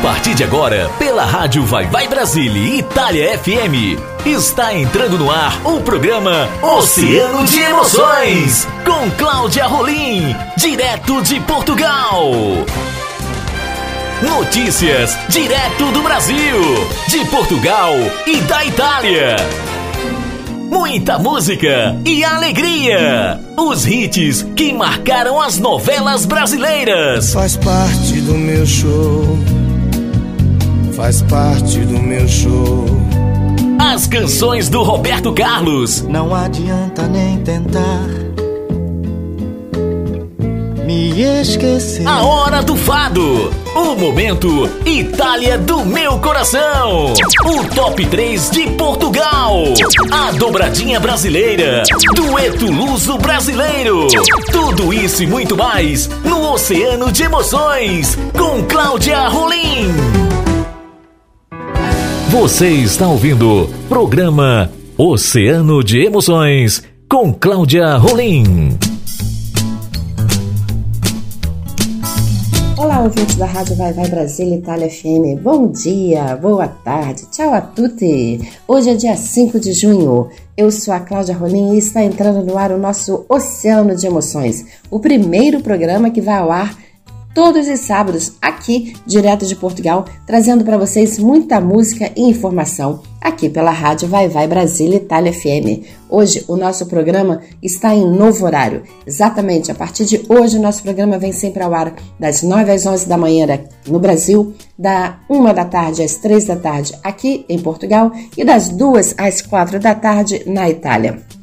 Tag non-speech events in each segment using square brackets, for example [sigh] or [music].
partir de agora, pela Rádio Vai Vai Brasília Itália FM, está entrando no ar o programa Oceano de Emoções, com Cláudia Rolim, direto de Portugal. Notícias direto do Brasil, de Portugal e da Itália. Muita música e alegria. Os hits que marcaram as novelas brasileiras. Faz parte do meu show. Faz parte do meu show. As canções do Roberto Carlos. Não adianta nem tentar me esquecer. A hora do fado. O momento Itália do meu coração. O top 3 de Portugal. A dobradinha brasileira. Dueto luso brasileiro. Tudo isso e muito mais no Oceano de Emoções com Cláudia Rolim. Você está ouvindo programa Oceano de Emoções com Cláudia Rolim. Olá, ouvintes da Rádio Vai Vai Brasília Itália FM. Bom dia, boa tarde, tchau a tutti. Hoje é dia 5 de junho. Eu sou a Cláudia Rolim e está entrando no ar o nosso Oceano de Emoções, o primeiro programa que vai ao ar todos os sábados aqui, direto de Portugal, trazendo para vocês muita música e informação aqui pela rádio Vai Vai Brasília Itália FM. Hoje o nosso programa está em novo horário. Exatamente, a partir de hoje o nosso programa vem sempre ao ar das 9 às 11 da manhã no Brasil, da 1 da tarde às 3 da tarde aqui em Portugal e das 2 às 4 da tarde na Itália.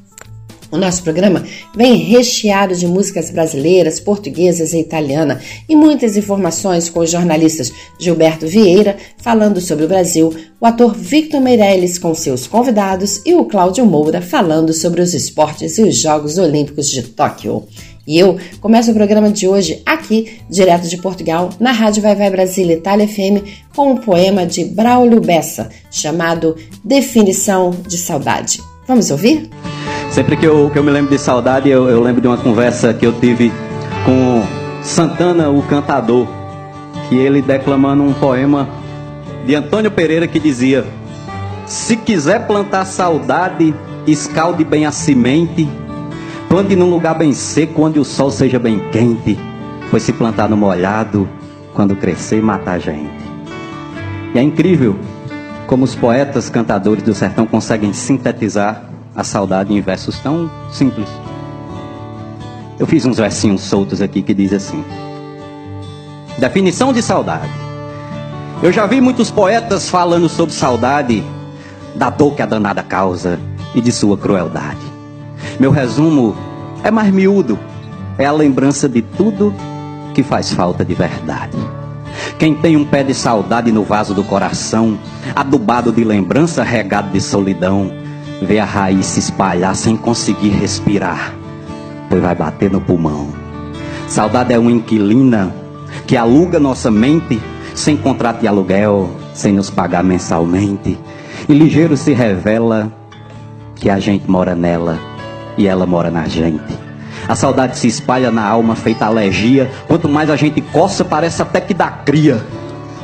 O nosso programa vem recheado de músicas brasileiras, portuguesas e italiana e muitas informações com os jornalistas Gilberto Vieira falando sobre o Brasil, o ator Victor Meirelles com seus convidados e o Cláudio Moura falando sobre os esportes e os Jogos Olímpicos de Tóquio. E eu começo o programa de hoje aqui, direto de Portugal, na Rádio Vai Vai Brasília Itália FM, com um poema de Braulio Bessa chamado Definição de Saudade. Vamos ouvir? Sempre que eu, que eu me lembro de saudade, eu, eu lembro de uma conversa que eu tive com Santana, o cantador, que ele declamando um poema de Antônio Pereira que dizia: Se quiser plantar saudade, escalde bem a semente, plante num lugar bem seco, onde o sol seja bem quente, pois se plantar no molhado, quando crescer, mata a gente. E é incrível como os poetas cantadores do sertão conseguem sintetizar a saudade em versos tão simples. Eu fiz uns versinhos soltos aqui que diz assim: Definição de saudade. Eu já vi muitos poetas falando sobre saudade, da dor que a danada causa e de sua crueldade. Meu resumo é mais miúdo, é a lembrança de tudo que faz falta de verdade. Quem tem um pé de saudade no vaso do coração, adubado de lembrança, regado de solidão, vê a raiz se espalhar sem conseguir respirar, pois vai bater no pulmão. Saudade é uma inquilina que aluga nossa mente sem contrato de aluguel, sem nos pagar mensalmente. E ligeiro se revela que a gente mora nela e ela mora na gente. A saudade se espalha na alma feita alergia. Quanto mais a gente coça, parece até que dá cria.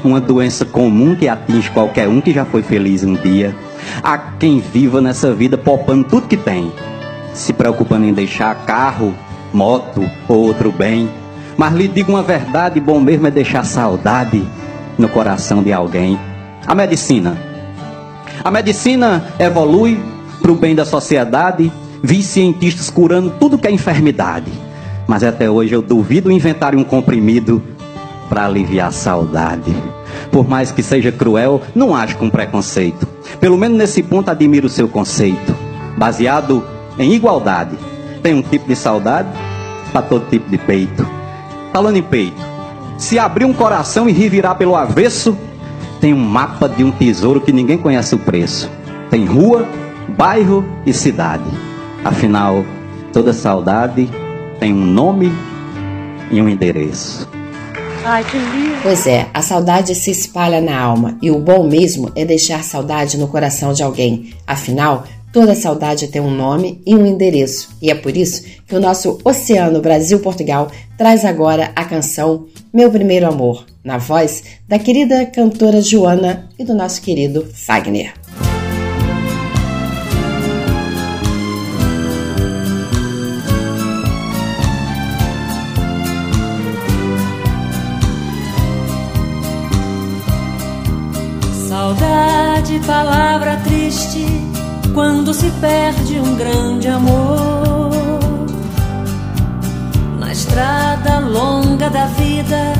Uma doença comum que atinge qualquer um que já foi feliz um dia. Há quem viva nessa vida poupando tudo que tem, se preocupando em deixar carro, moto ou outro bem. Mas lhe digo uma verdade: bom mesmo é deixar saudade no coração de alguém. A medicina. A medicina evolui para o bem da sociedade. Vi cientistas curando tudo que é enfermidade. Mas até hoje eu duvido inventar um comprimido para aliviar a saudade. Por mais que seja cruel, não acho com preconceito. Pelo menos nesse ponto admiro o seu conceito, baseado em igualdade. Tem um tipo de saudade para todo tipo de peito. Falando em peito, se abrir um coração e revirar pelo avesso, tem um mapa de um tesouro que ninguém conhece o preço. Tem rua, bairro e cidade. Afinal, toda saudade tem um nome e um endereço. Ai, que lindo. Pois é, a saudade se espalha na alma e o bom mesmo é deixar saudade no coração de alguém. Afinal, toda saudade tem um nome e um endereço. E é por isso que o nosso Oceano Brasil-Portugal traz agora a canção Meu Primeiro Amor, na voz da querida cantora Joana e do nosso querido Fagner. Palavra triste, quando se perde um grande amor. Na estrada longa da vida,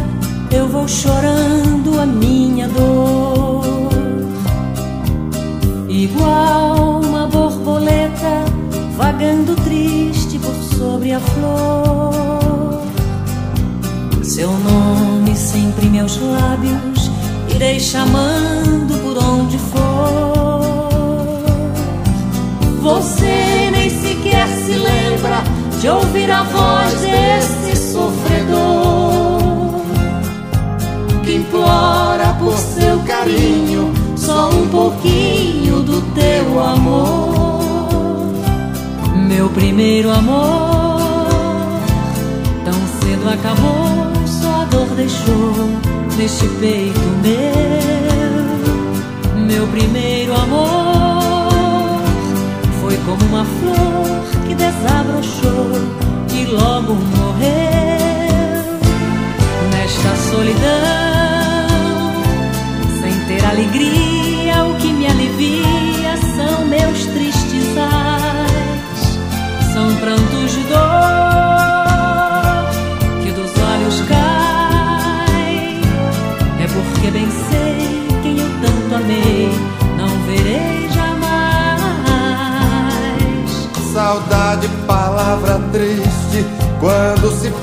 eu vou chorando a minha dor. Igual uma borboleta vagando triste por sobre a flor. Seu nome sempre em meus lábios irei chamando por onde for. Você nem sequer se lembra de ouvir a voz desse sofredor que implora por seu carinho só um pouquinho do teu amor. Meu primeiro amor, tão cedo acabou, deixou neste peito meu. Meu primeiro amor foi como uma flor que desabrochou e logo morreu.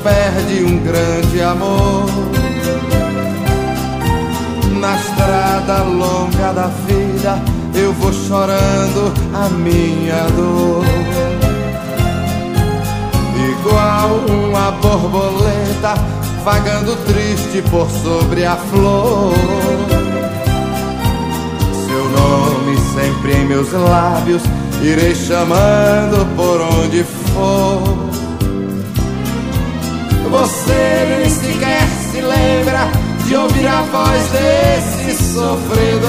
Perde um grande amor. Na estrada longa da vida, eu vou chorando a minha dor. Igual uma borboleta vagando triste por sobre a flor. Seu nome sempre em meus lábios, irei chamando por onde for. Você nem sequer se lembra de ouvir a voz desse sofredor.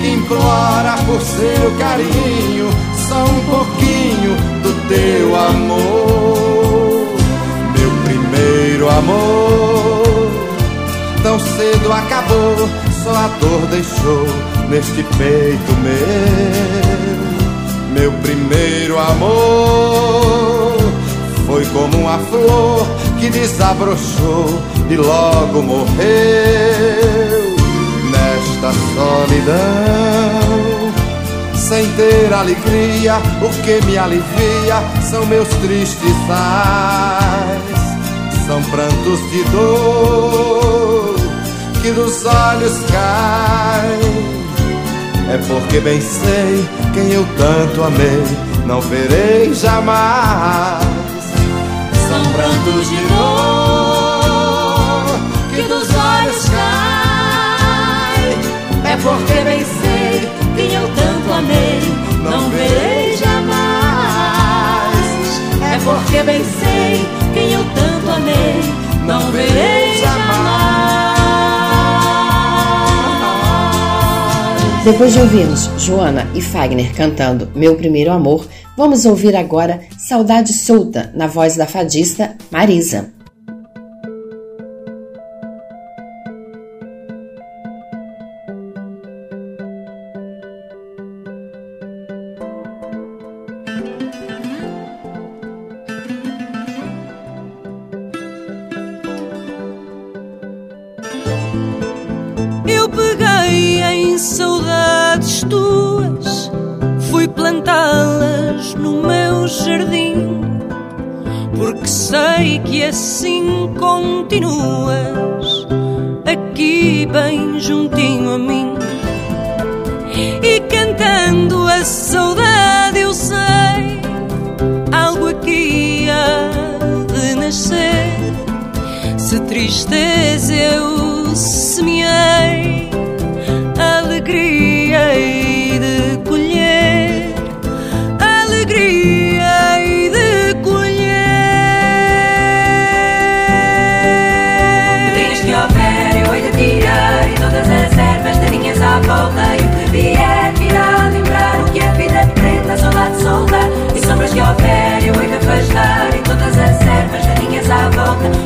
Que implora por seu carinho, só um pouquinho do teu amor. Primeiro amor tão cedo acabou, só a dor deixou neste peito meu. Meu primeiro amor como uma flor que desabrochou e logo morreu nesta solidão. Sem ter alegria, o que me alivia são meus tristes ais são prantos de dor que dos olhos caem. É porque bem sei quem eu tanto amei, não verei jamais. Prantos de dor que dos olhos caem. É porque bem sei quem eu tanto amei, não verei jamais. É porque bem sei quem eu tanto amei, não verei jamais. Depois de ouvirmos Joana e Fagner cantando Meu Primeiro Amor, vamos ouvir agora Saudade Solta, na voz da fadista Marisa. Se tristeza eu semeei, alegria hei de colher, alegria hei de colher. Do trigo que houver, eu hei de tirar, e todas as ervas daninhas à volta, e o que vier virá lembrar o que a vida é preta, saudade solta, e sombras que houver, eu a de e todas as ervas daninhas à volta.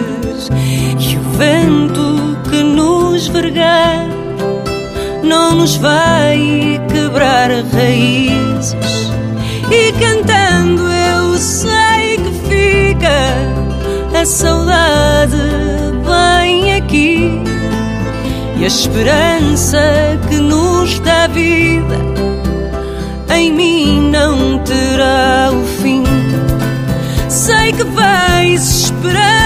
vento que nos vergar não nos vai quebrar raízes e cantando eu sei que fica a saudade bem aqui e a esperança que nos dá vida em mim não terá o fim. Sei que vais esperar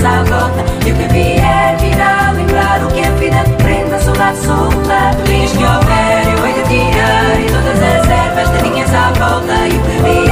daninhas à volta. E o que vier, virá lembrar o que a vida prenda, saudade solta. Dias que houver, eu hei de tirar e todas as ervas daninhas à volta. E o que vier,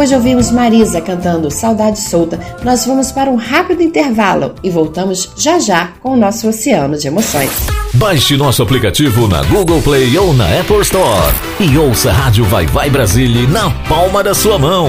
Depois de ouvirmos Marisa cantando Saudade Solta, nós vamos para um rápido intervalo e voltamos já já com o nosso oceano de emoções. Baixe nosso aplicativo na Google Play ou na Apple Store e ouça a Rádio Vai Vai Brasília na palma da sua mão.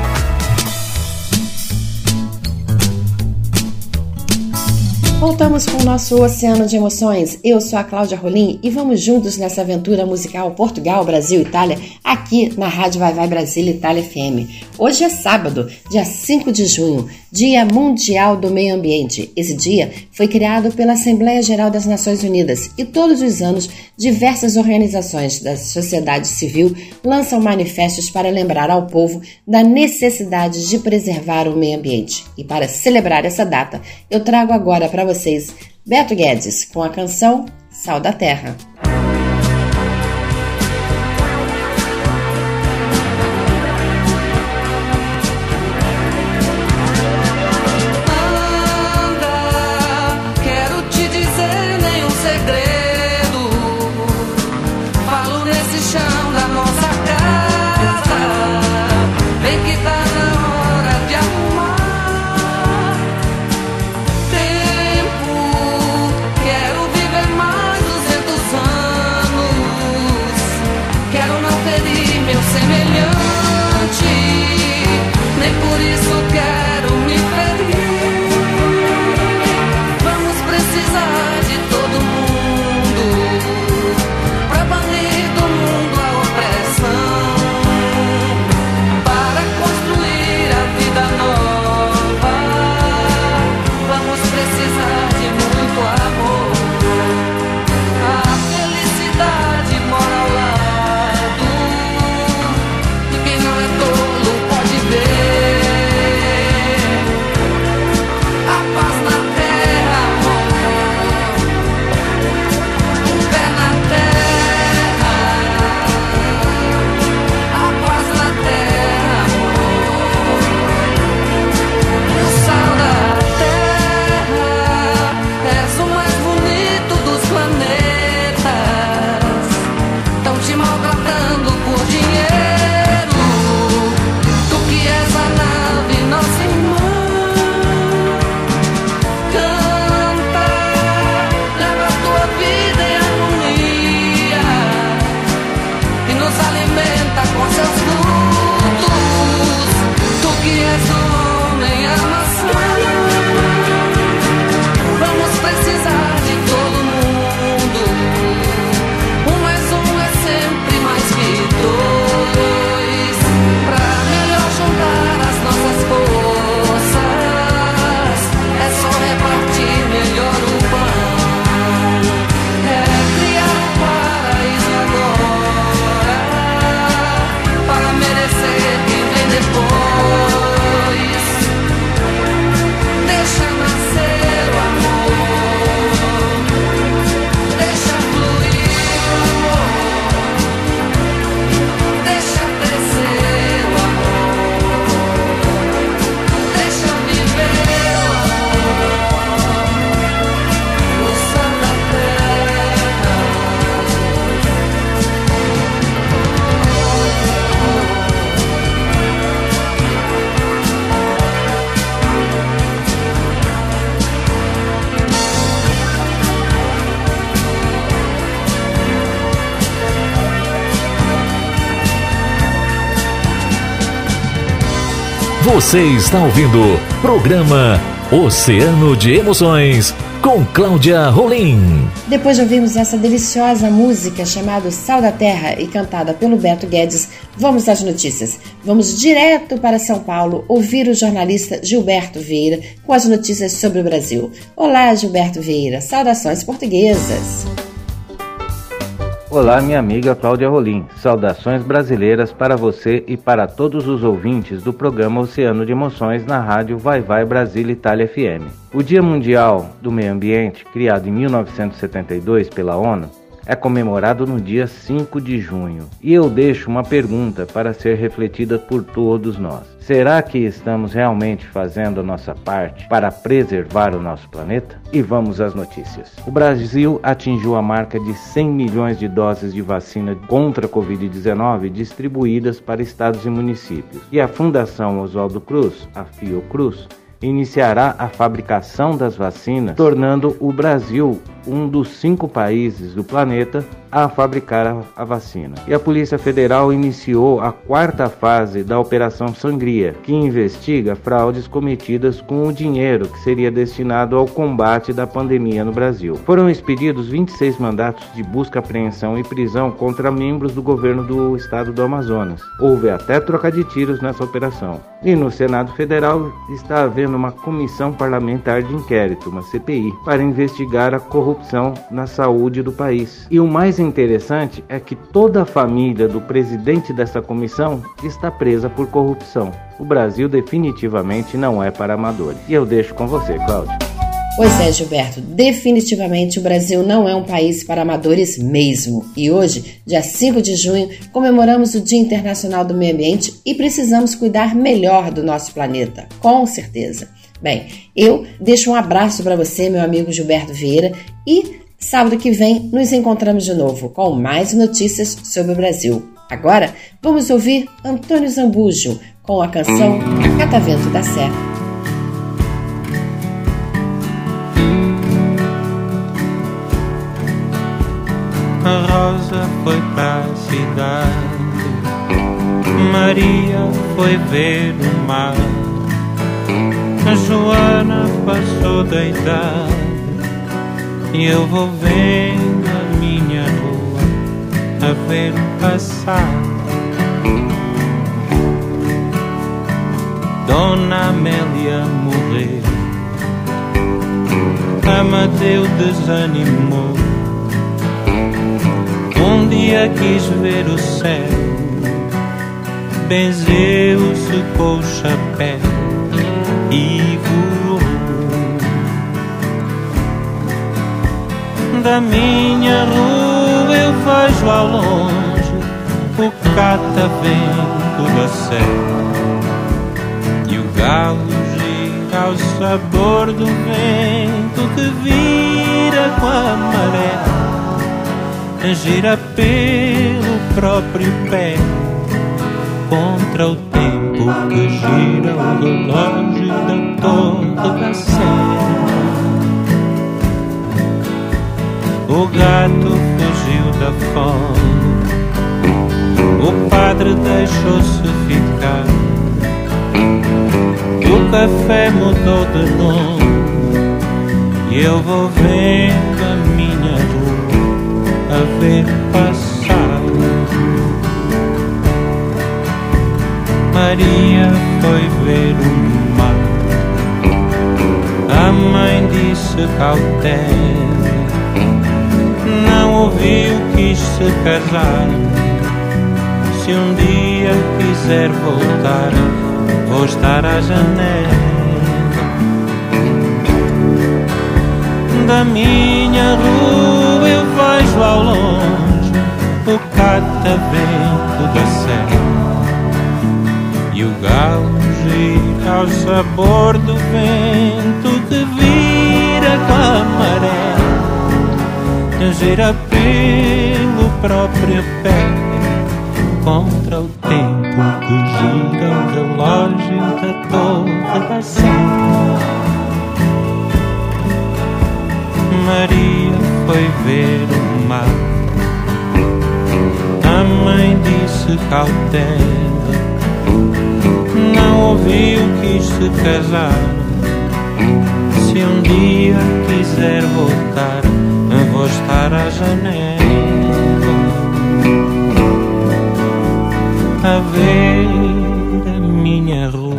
Voltamos com o nosso oceano de emoções. Eu sou a Cláudia Rolim e vamos juntos nessa aventura musical Portugal, Brasil, Itália, aqui na Rádio Vai Vai Brasil Itália FM. Hoje é sábado, dia 5 de junho, Dia Mundial do Meio Ambiente. Esse dia foi criado pela Assembleia Geral das Nações Unidas e todos os anos diversas organizações da sociedade civil lançam manifestos para lembrar ao povo da necessidade de preservar o meio ambiente. E para celebrar essa data, eu trago agora para vocês Beto Guedes com a canção Sal da Terra. Você está ouvindo programa Oceano de Emoções com Cláudia Rolim. Depois de ouvirmos essa deliciosa música chamada Sal da Terra e cantada pelo Beto Guedes, vamos às notícias. Vamos direto para São Paulo ouvir o jornalista Gilberto Vieira com as notícias sobre o Brasil. Olá, Gilberto Vieira. Saudações portuguesas. Olá, minha amiga Cláudia Rolim. Saudações brasileiras para você e para todos os ouvintes do programa Oceano de Emoções na rádio Vai Vai Brasil Itália FM. O Dia Mundial do Meio Ambiente, criado em 1972 pela ONU, é comemorado no dia 5 de junho. E eu deixo uma pergunta para ser refletida por todos nós. Será que estamos realmente fazendo a nossa parte para preservar o nosso planeta? E vamos às notícias. O Brasil atingiu a marca de 100 milhões de doses de vacina contra a Covid-19 distribuídas para estados e municípios. E a Fundação Oswaldo Cruz, a Fiocruz, iniciará a fabricação das vacinas, tornando o Brasil um dos cinco países do planeta a fabricar a, vacina. E a Polícia Federal iniciou a quarta fase da Operação Sangria, que investiga fraudes cometidas com o dinheiro que seria destinado ao combate da pandemia no Brasil. Foram expedidos 26 mandatos de busca, apreensão e prisão contra membros do governo do estado do Amazonas. Houve até troca de tiros nessa operação. E no Senado Federal está havendo uma comissão parlamentar de inquérito, uma CPI, para investigar a corrupção na saúde do país. E o mais interessante é que toda a família do presidente dessa comissão está presa por corrupção. O Brasil definitivamente não é para amadores. E eu deixo com você, Cláudio. Pois é, Gilberto, definitivamente o Brasil não é um país para amadores mesmo. E hoje, dia 5 de junho, comemoramos o Dia Internacional do Meio Ambiente e precisamos cuidar melhor do nosso planeta, com certeza. Bem, eu deixo um abraço para você, meu amigo Gilberto Vieira, e Sábado que vem nos encontramos de novo com mais notícias sobre o Brasil. Agora vamos ouvir Antônio Zambujo com a canção Catavento da Serra. A Rosa foi pra cidade, Maria foi ver o mar, a Joana passou da idade. E eu vou vendo a minha rua a ver passar Dona Amélia morreu. Amadeu desanimou dia quis ver o céu. Benzeu-se com o chapéu e da minha rua eu vejo ao longe o catavento da serra e o galo gira ao sabor do vento que vira com a maré, gira pelo próprio pé contra o tempo que gira o relógio da torre da serra. O gato fugiu da fome, o padre deixou-se ficar. O café mudou de nome e eu vou vendo a minha a ver passar. Maria foi ver o mar. A mãe disse cautela não ouviu, quis se casar. Se um dia quiser voltar, vou estar à janela da minha rua. Eu vejo ao longe o catavento da serra e o galo gira ao sabor do vento que vira com a maré gira pelo próprio pé contra o tempo que gira o relógio da torre da Sé. Maria foi ver o mar. A mãe disse cautela, não ouviu, se casar. Se um dia quiser voltar, vou estar à janela a ver a minha rua,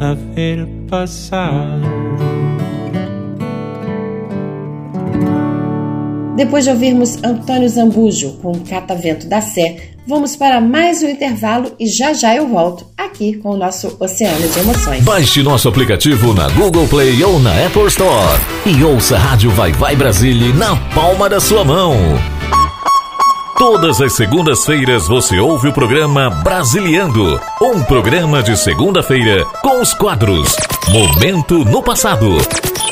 a ver passar. Depois de ouvirmos Antônio Zambujo com Catavento da Sé, vamos para mais um intervalo e já já eu volto aqui com o nosso Oceano de Emoções. Baixe nosso aplicativo na Google Play ou na Apple Store e ouça a Rádio Vai Vai Brasília na palma da sua mão. Todas as segundas-feiras você ouve o programa Brasiliando, um programa de segunda-feira com os quadros Momento no Passado,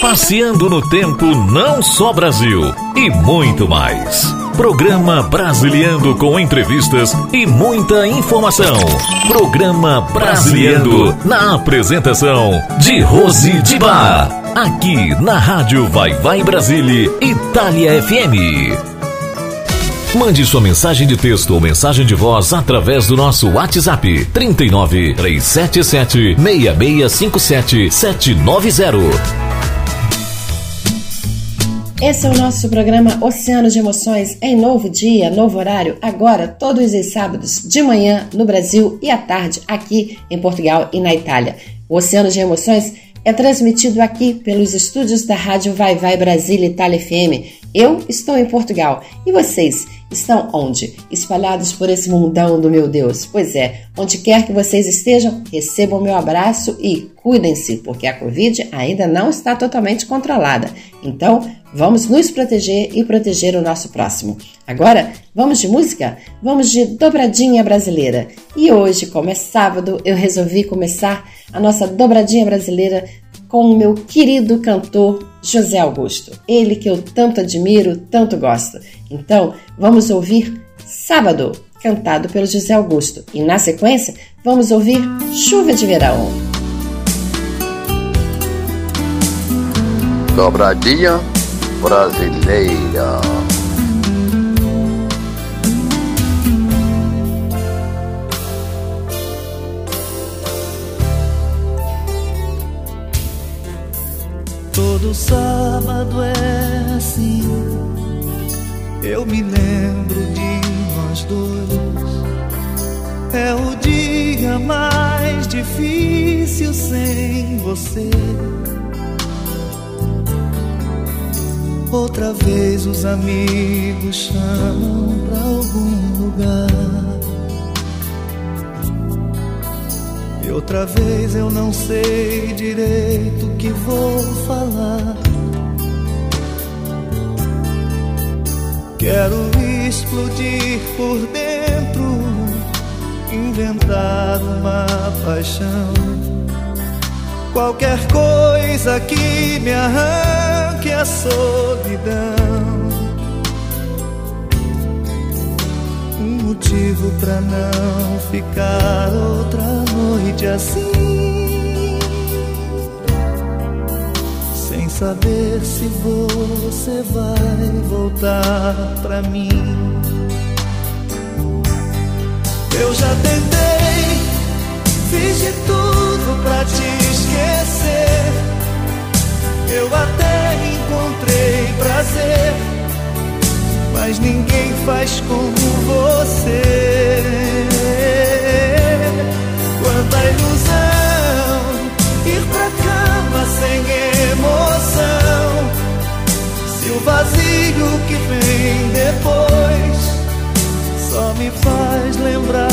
Passeando no Tempo Não Só Brasil e muito mais. Programa Brasiliando com entrevistas e muita informação. Programa Brasiliando na apresentação de Rose de Bar. Aqui na Rádio Vai Vai Brasília, Itália FM. Mande sua mensagem de texto ou mensagem de voz através do nosso WhatsApp 39 377 6657 790. Esse é o nosso programa Oceano de Emoções em novo dia, novo horário, agora todos os sábados de manhã no Brasil e à tarde aqui em Portugal e na Itália. O Oceano de Emoções é transmitido aqui pelos estúdios da Rádio Vai Vai Brasília Itália FM. Eu estou em Portugal e vocês Estão onde? Espalhados por esse mundão do meu Deus. Pois é, onde quer que vocês estejam, recebam meu abraço e cuidem-se, porque a Covid ainda não está totalmente controlada. Então, vamos nos proteger e proteger o nosso próximo. Agora, vamos de música? Vamos de dobradinha brasileira. E hoje, como é sábado, eu resolvi começar a nossa dobradinha brasileira com o meu querido cantor José Augusto. Ele que eu tanto admiro, tanto gosto. Então, vamos ouvir Sábado, cantado pelo José Augusto. E na sequência, vamos ouvir Chuva de Verão. Dobradinha brasileira. Todo sábado é assim. Eu me lembro de nós dois. É o dia mais difícil sem você. Outra vez os amigos chamam pra algum lugar. E outra vez eu não sei direito o que vou falar. Quero explodir por dentro, inventar uma paixão. Qualquer coisa que me arranque a solidão. motivo pra não ficar outra noite assim. Sem saber se você vai voltar pra mim. Eu já tentei, fiz de tudo pra te esquecer. Eu até encontrei prazer mas ninguém faz como você. Quanta ilusão ir pra cama sem emoção. Se o vazio que vem depois só me faz lembrar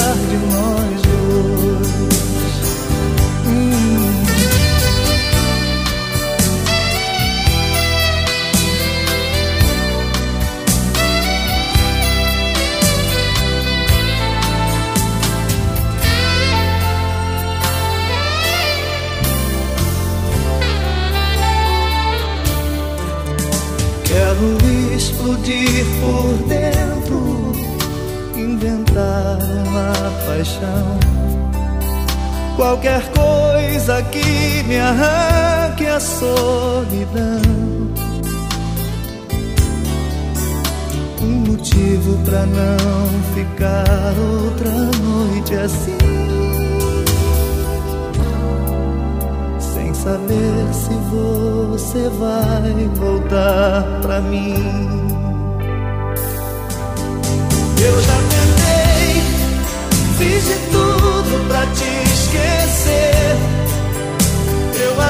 que me arranque a solidão. Um motivo pra não ficar outra noite assim. saber se você vai voltar pra mim. Eu já tentei, fiz de tudo pra te esquecer.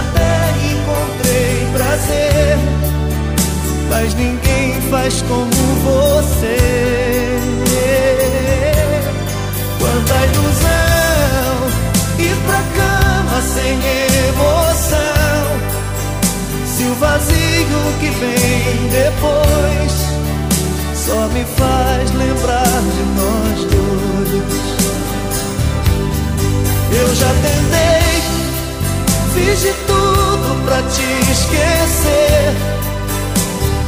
Até encontrei prazer, mas ninguém faz como você. Quanta ilusão ir pra cama sem emoção. Se o vazio que vem depois só me faz lembrar de nós dois. Eu já tentei, tudo pra te esquecer.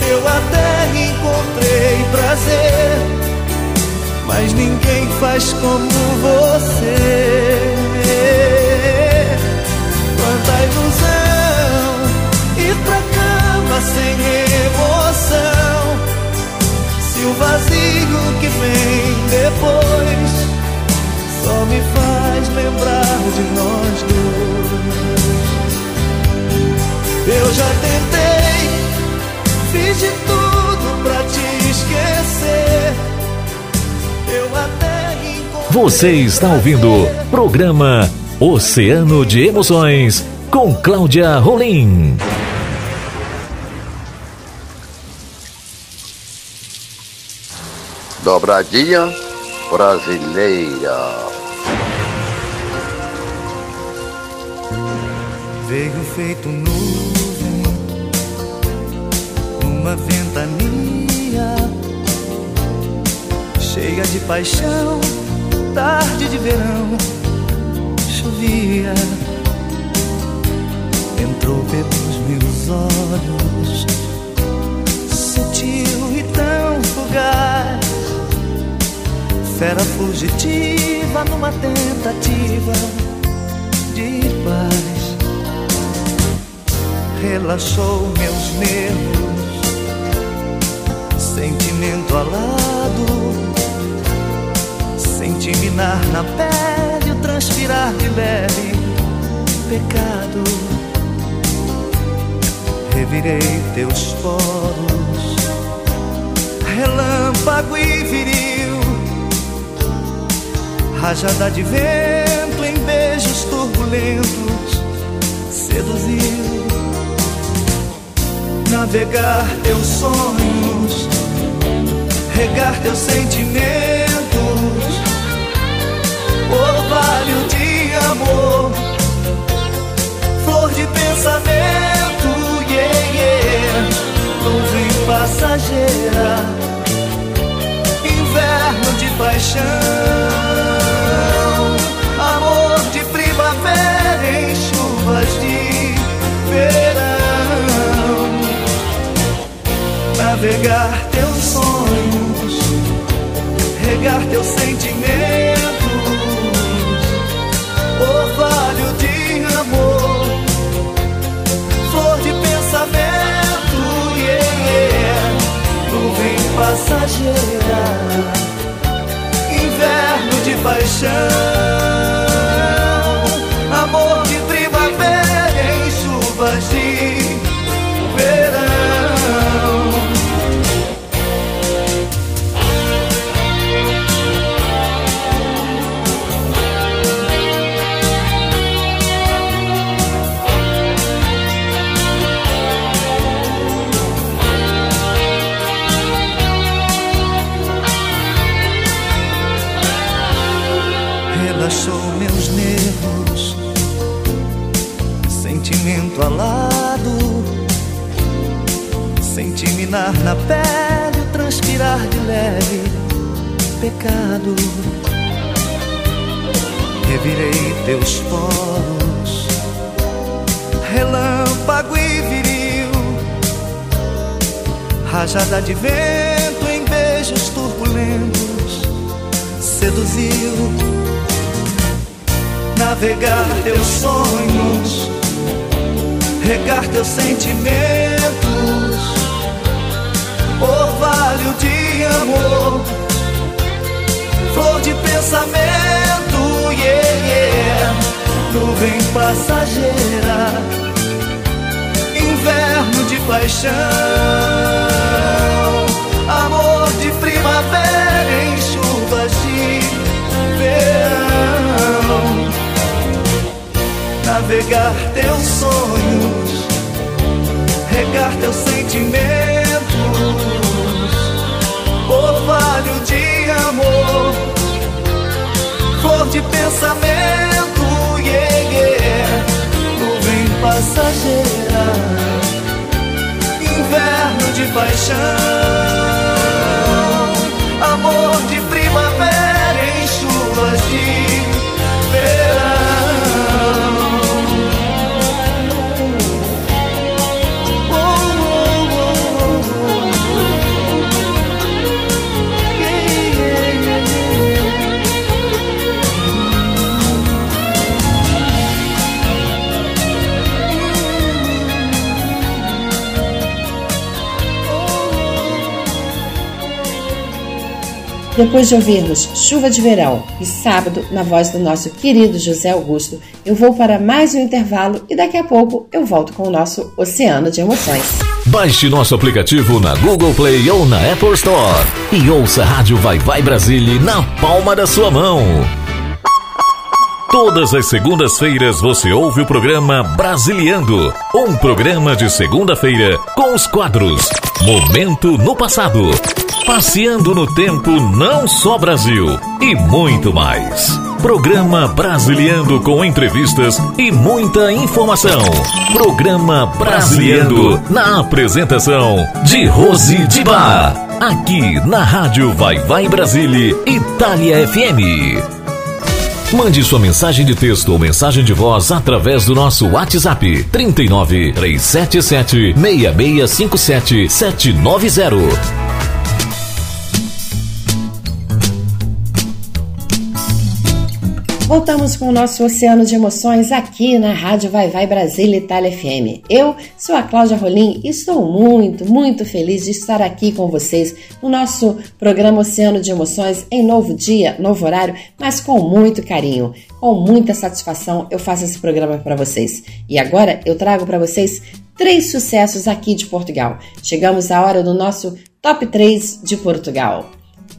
Eu até encontrei prazer, mas ninguém faz como você. Quanta ilusão ir pra cama sem emoção e o vazio que vem depois só me faz lembrar de nós dois. Eu já tentei, fiz de tudo pra te esquecer. Eu até Você está ouvindo programa Oceano de Emoções com Cláudia Rolim. Dobradinha brasileira. Veio feito nuvem numa ventania. Cheia de paixão, tarde de verão, chovia, entrou pelos meus olhos, sutil e tão fugaz, fera fugitiva numa tentativa de paz. Relaxou meus nervos, na pele o transpirar de leve pecado. Revirei teus poros, relâmpago e viril, rajada de vento em beijos turbulentos, seduziu. Navegar teus sonhos, regar teus sentimentos, orvalho de amor, flor de pensamento, yeah, yeah, nuvem passageira, inverno de paixão, amor de primavera em chuvas de verão. Navegar teus sonhos, regar teus sentimentos, passageira, inverno de paixão, na pele transpirar de leve pecado. Revirei teus poros, relâmpago e viril, rajada de vento em beijos turbulentos, seduziu navegar teus sonhos, regar teus sentimentos, orvalho de amor, flor de pensamento, yeah, yeah, nuvem passageira, paixão, amor de primavera em chuvas de verão. Navegar teus sonhos, regar teus sentimentos, amor, flor de pensamento, yeah, yeah. nuvem passageira. Inverno de paixão, amor de Depois de ouvirmos Chuva de Verão e Sábado, na voz do nosso querido José Augusto, eu vou para mais um intervalo e daqui a pouco eu volto com o nosso Oceano de Emoções. Baixe nosso aplicativo na Google Play ou na Apple Store e ouça a Rádio Vai Vai Brasília na palma da sua mão. Todas as segundas-feiras você ouve o programa Brasiliando, um programa de segunda-feira com os quadros Momento no Passado, Passeando no Tempo Não Só Brasil e muito mais. Programa Brasiliando com entrevistas e muita informação. Programa Brasiliando na apresentação de Rose de Bar. Aqui na Rádio Vai Vai Brasília, Itália FM. Mande sua mensagem de texto ou mensagem de voz através do nosso WhatsApp 39 377 6657 790. Voltamos com o nosso oceano de emoções aqui na Rádio Vai Vai Brasília Itália FM. Eu sou a Cláudia Rolim e estou muito, muito feliz de estar aqui com vocês no nosso programa Oceano de Emoções em novo dia, novo horário, mas com muito carinho, com muita satisfação eu faço esse programa para vocês. E agora eu trago para vocês três sucessos aqui de Portugal. Chegamos à hora do nosso top 3 de Portugal.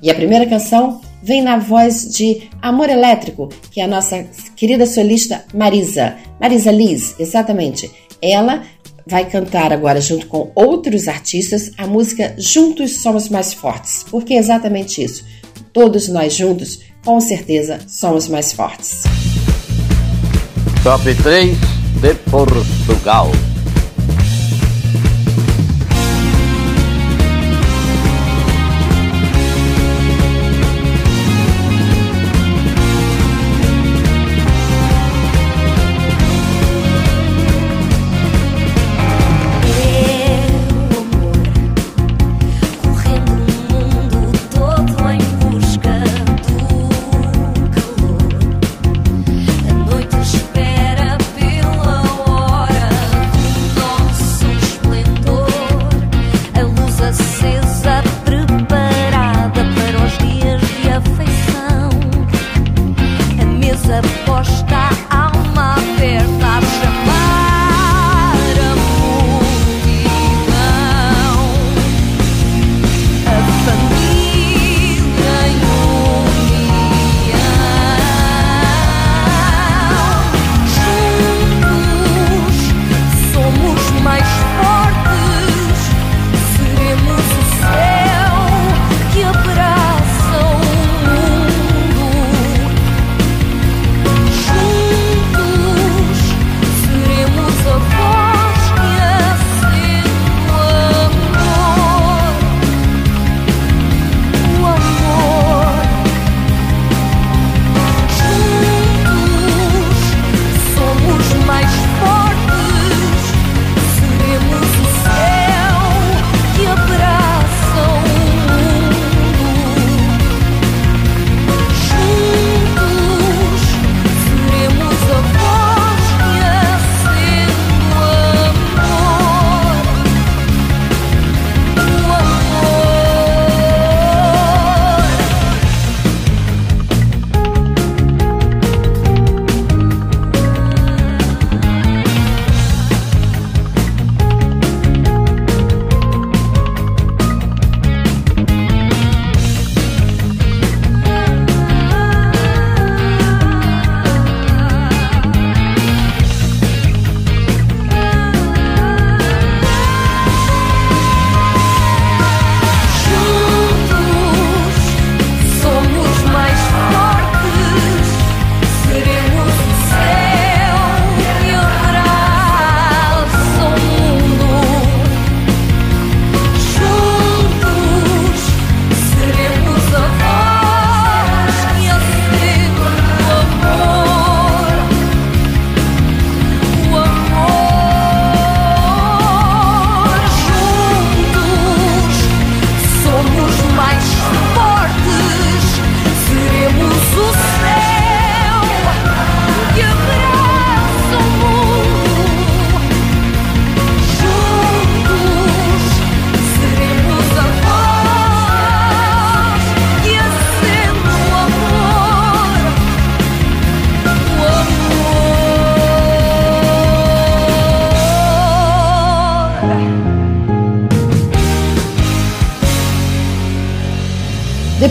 E a primeira canção vem na voz de Amor Elétrico, que é a nossa querida solista Marisa. Marisa Liz, exatamente. Ela vai cantar agora junto com outros artistas a música Juntos Somos Mais Fortes. Porque é exatamente isso. Todos nós juntos, com certeza, somos mais fortes. Top 3 de Portugal.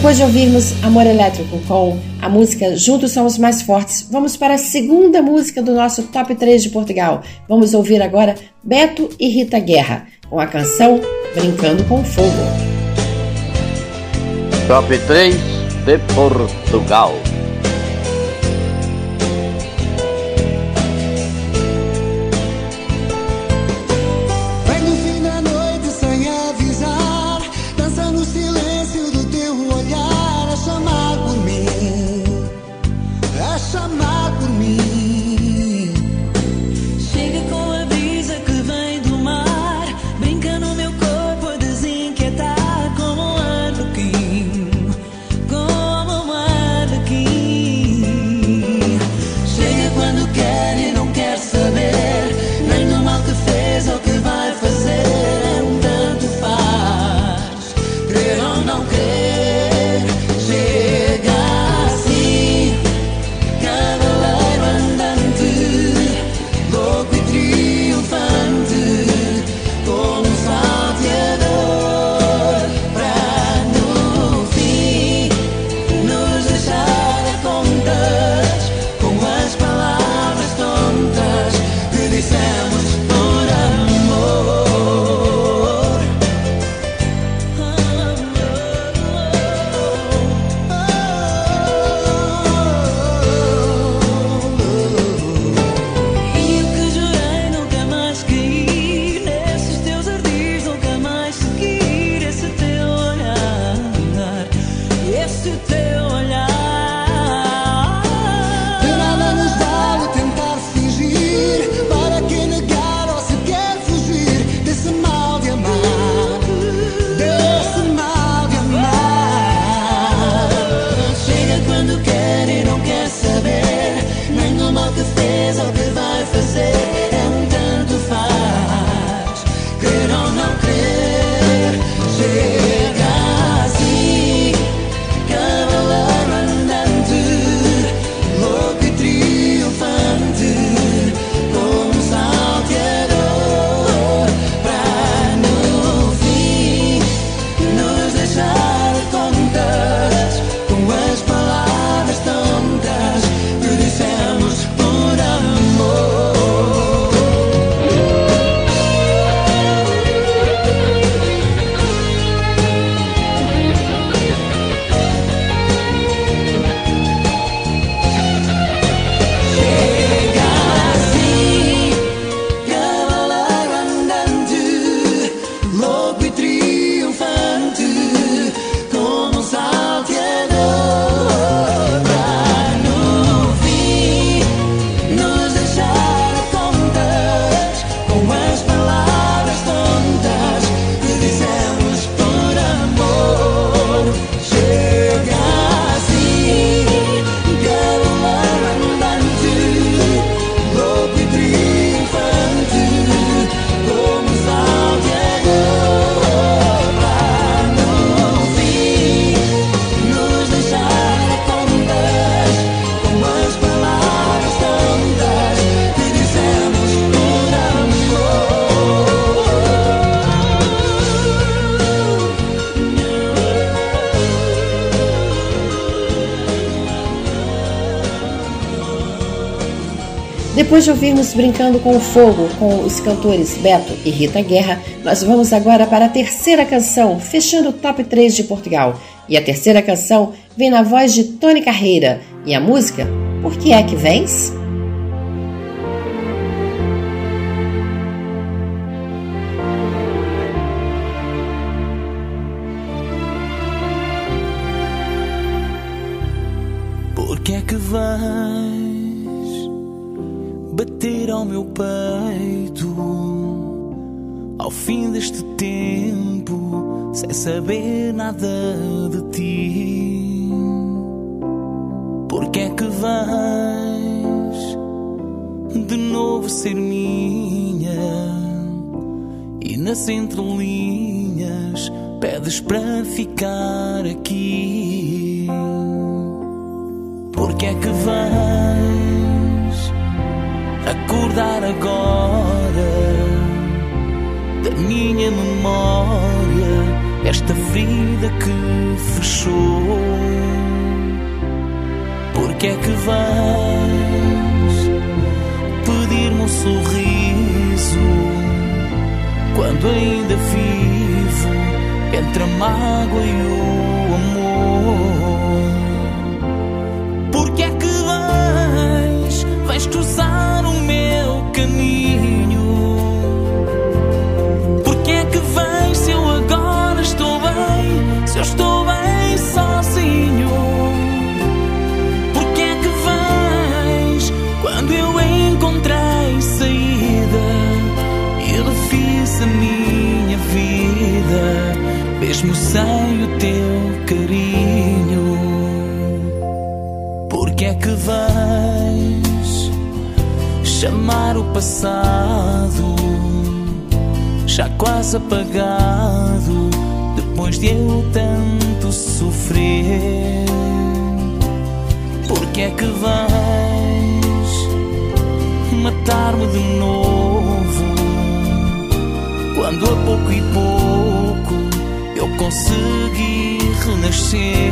Depois de ouvirmos Amor Elétrico com a música Juntos Somos Mais Fortes, vamos para a segunda música do nosso Top 3 de Portugal. Vamos ouvir agora Beto e Rita Guerra com a canção Brincando com Fogo. Top 3 de Portugal. Depois de ouvirmos Brincando com o Fogo com os cantores Beto e Rita Guerra, nós vamos agora para a terceira canção, fechando o top 3 de Portugal. E a terceira canção vem na voz de Tony Carreira e a música Por que é que vens? Por que é que vens? Bater ao meu peito ao fim deste tempo, sem saber nada de ti. Porque é que vais de novo ser minha e nas entrelinhas pedes para ficar aqui? Porque é que vais? Acordar agora da minha memória esta ferida que fechou. Porque é que vais pedir-me um sorriso quando ainda vivo entre a mágoa e o amor? Porque é que vais, vais cruzar caminho? Porque é que vais se eu agora estou bem, se eu estou bem sozinho? Porque é que vais quando eu encontrei saída e refiz a minha vida, mesmo sem o teu carinho? O passado já quase apagado depois de eu tanto sofrer? Porque é que vais matar-me de novo quando a pouco e pouco eu consegui renascer?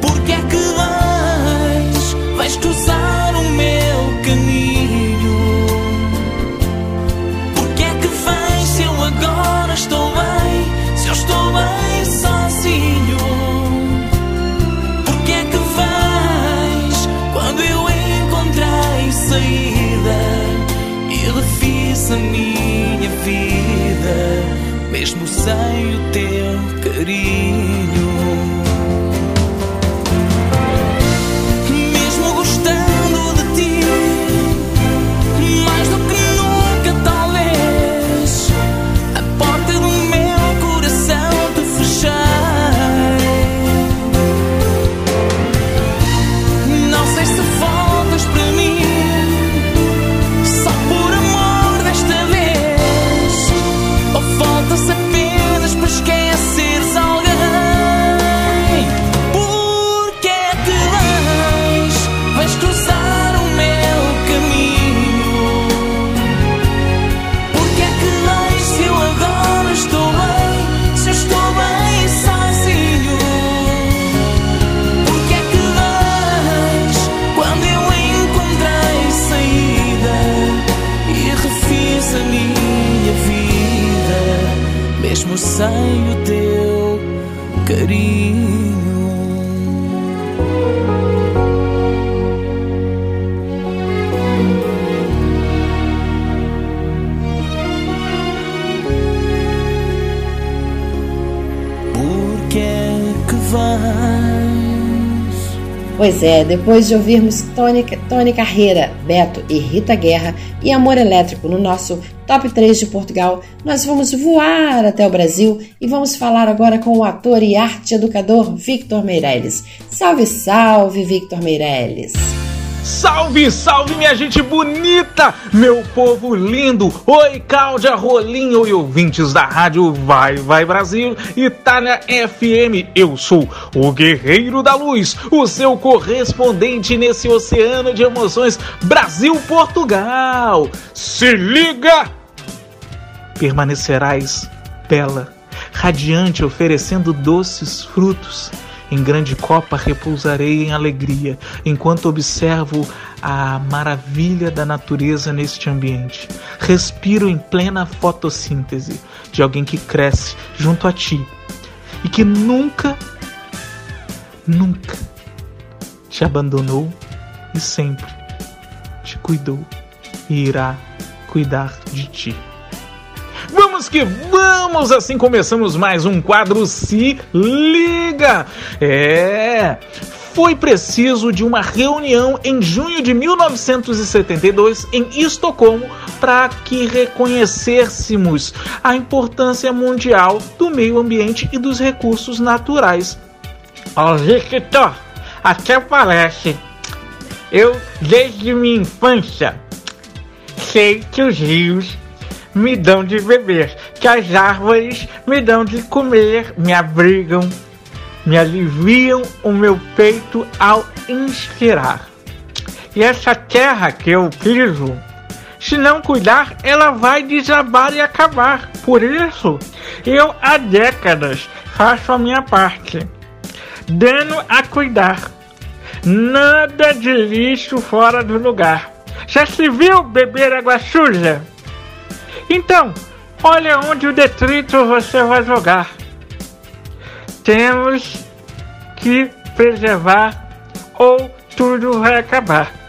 Porque é que vais, vais cruzar o meu caminho? Porque é que vais se eu agora estou bem, se eu estou bem sozinho? Porque é que vais quando eu encontrei saída e refiz a minha vida, mesmo sem o teu carinho? Pois é, depois de ouvirmos Tony, Tony Carreira, Beto e Rita Guerra e Amor Elétrico no nosso Top 3 de Portugal, nós vamos voar até o Brasil e vamos falar agora com o ator e arte educador Victor Meirelles. Salve, salve, Victor Meirelles! Salve, salve, minha gente bonita, meu povo lindo. Oi, Cláudia Rolinho e ouvintes da rádio Vai Vai Brasil, Itália FM. Eu sou o Guerreiro da Luz, o seu correspondente nesse oceano de emoções Brasil-Portugal. Se liga! Permanecerás bela, radiante, oferecendo doces frutos. Em grande copa repousarei em alegria, enquanto observo a maravilha da natureza neste ambiente. Respiro em plena fotossíntese de alguém que cresce junto a ti e que nunca, nunca te abandonou e sempre te cuidou e irá cuidar de ti. Vamos que vamos! Assim começamos mais um quadro Se Liga! É. Foi preciso de uma reunião em junho de 1972 em Estocolmo para que reconhecêssemos a importância mundial do meio ambiente e dos recursos naturais. Ó, Victor, até parece. Eu, desde minha infância, sei que os rios me dão de beber, que as árvores me dão de comer, me abrigam, me aliviam o meu peito ao inspirar. E essa terra que eu piso, se não cuidar, ela vai desabar e acabar. Por isso, Eu há décadas faço a minha parte, dando a cuidar. Nada de lixo fora do lugar. Já se viu beber água suja? Então, olha onde o detrito você vai jogar. Temos que preservar ou tudo vai acabar.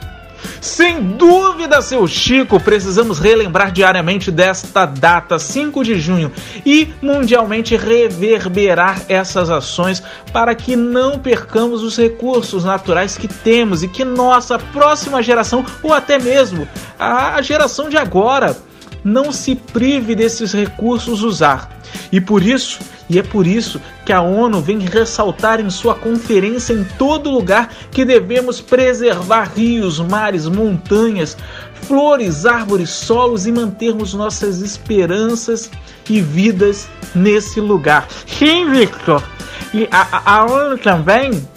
Sem dúvida, seu Chico, precisamos relembrar diariamente desta data, 5 de junho, e mundialmente reverberar essas ações para que não percamos os recursos naturais que temos e que nossa próxima geração, ou até mesmo a geração de agora, não se prive desses recursos usar. E por isso, e é por isso que a ONU vem ressaltar em sua conferência em todo lugar que devemos preservar rios, mares, montanhas, flores, árvores, solos e mantermos nossas esperanças e vidas nesse lugar. Sim, Victor. E a, a ONU também,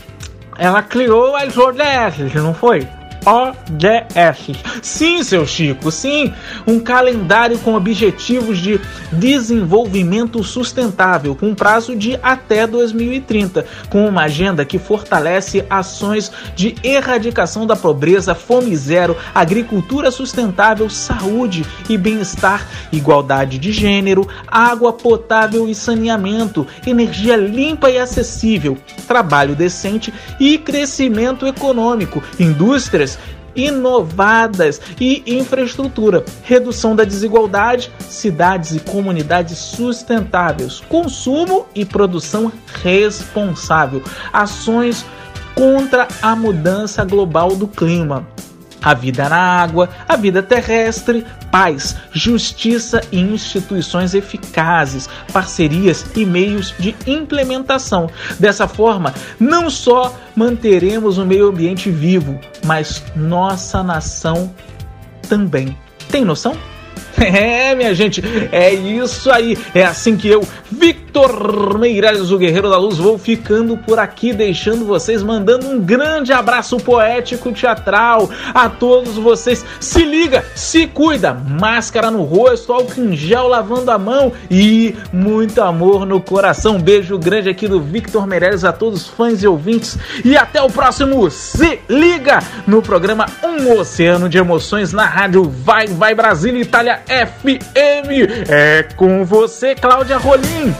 ela criou as ODS, não foi? ODS. Sim, seu Chico, sim, um calendário com objetivos de desenvolvimento sustentável, com prazo de até 2030, com uma agenda que fortalece ações de erradicação da pobreza, fome zero, agricultura sustentável, saúde e bem-estar, igualdade de gênero, água potável e saneamento, energia limpa e acessível, trabalho decente e crescimento econômico, indústrias inovadas e infraestrutura, redução da desigualdade, cidades e comunidades sustentáveis, consumo e produção responsável, ações contra a mudança global do clima a vida na água, a vida terrestre, paz, justiça e instituições eficazes, parcerias e meios de implementação. Dessa forma, não só manteremos o meio ambiente vivo, mas nossa nação também. Tem noção? [laughs] É, minha gente, é isso aí. É assim que eu, Victor Meirelles, o Guerreiro da Luz, vou ficando por aqui, deixando vocês, mandando um grande abraço poético teatral a todos vocês. Se liga, se cuida, máscara no rosto, álcool em gel lavando a mão e muito amor no coração. beijo grande aqui do Victor Meirelles a todos os fãs e ouvintes. E até o próximo Se Liga no programa Um Oceano de Emoções na rádio Vai Vai Brasília Itália FM. É com você, Cláudia Rolim.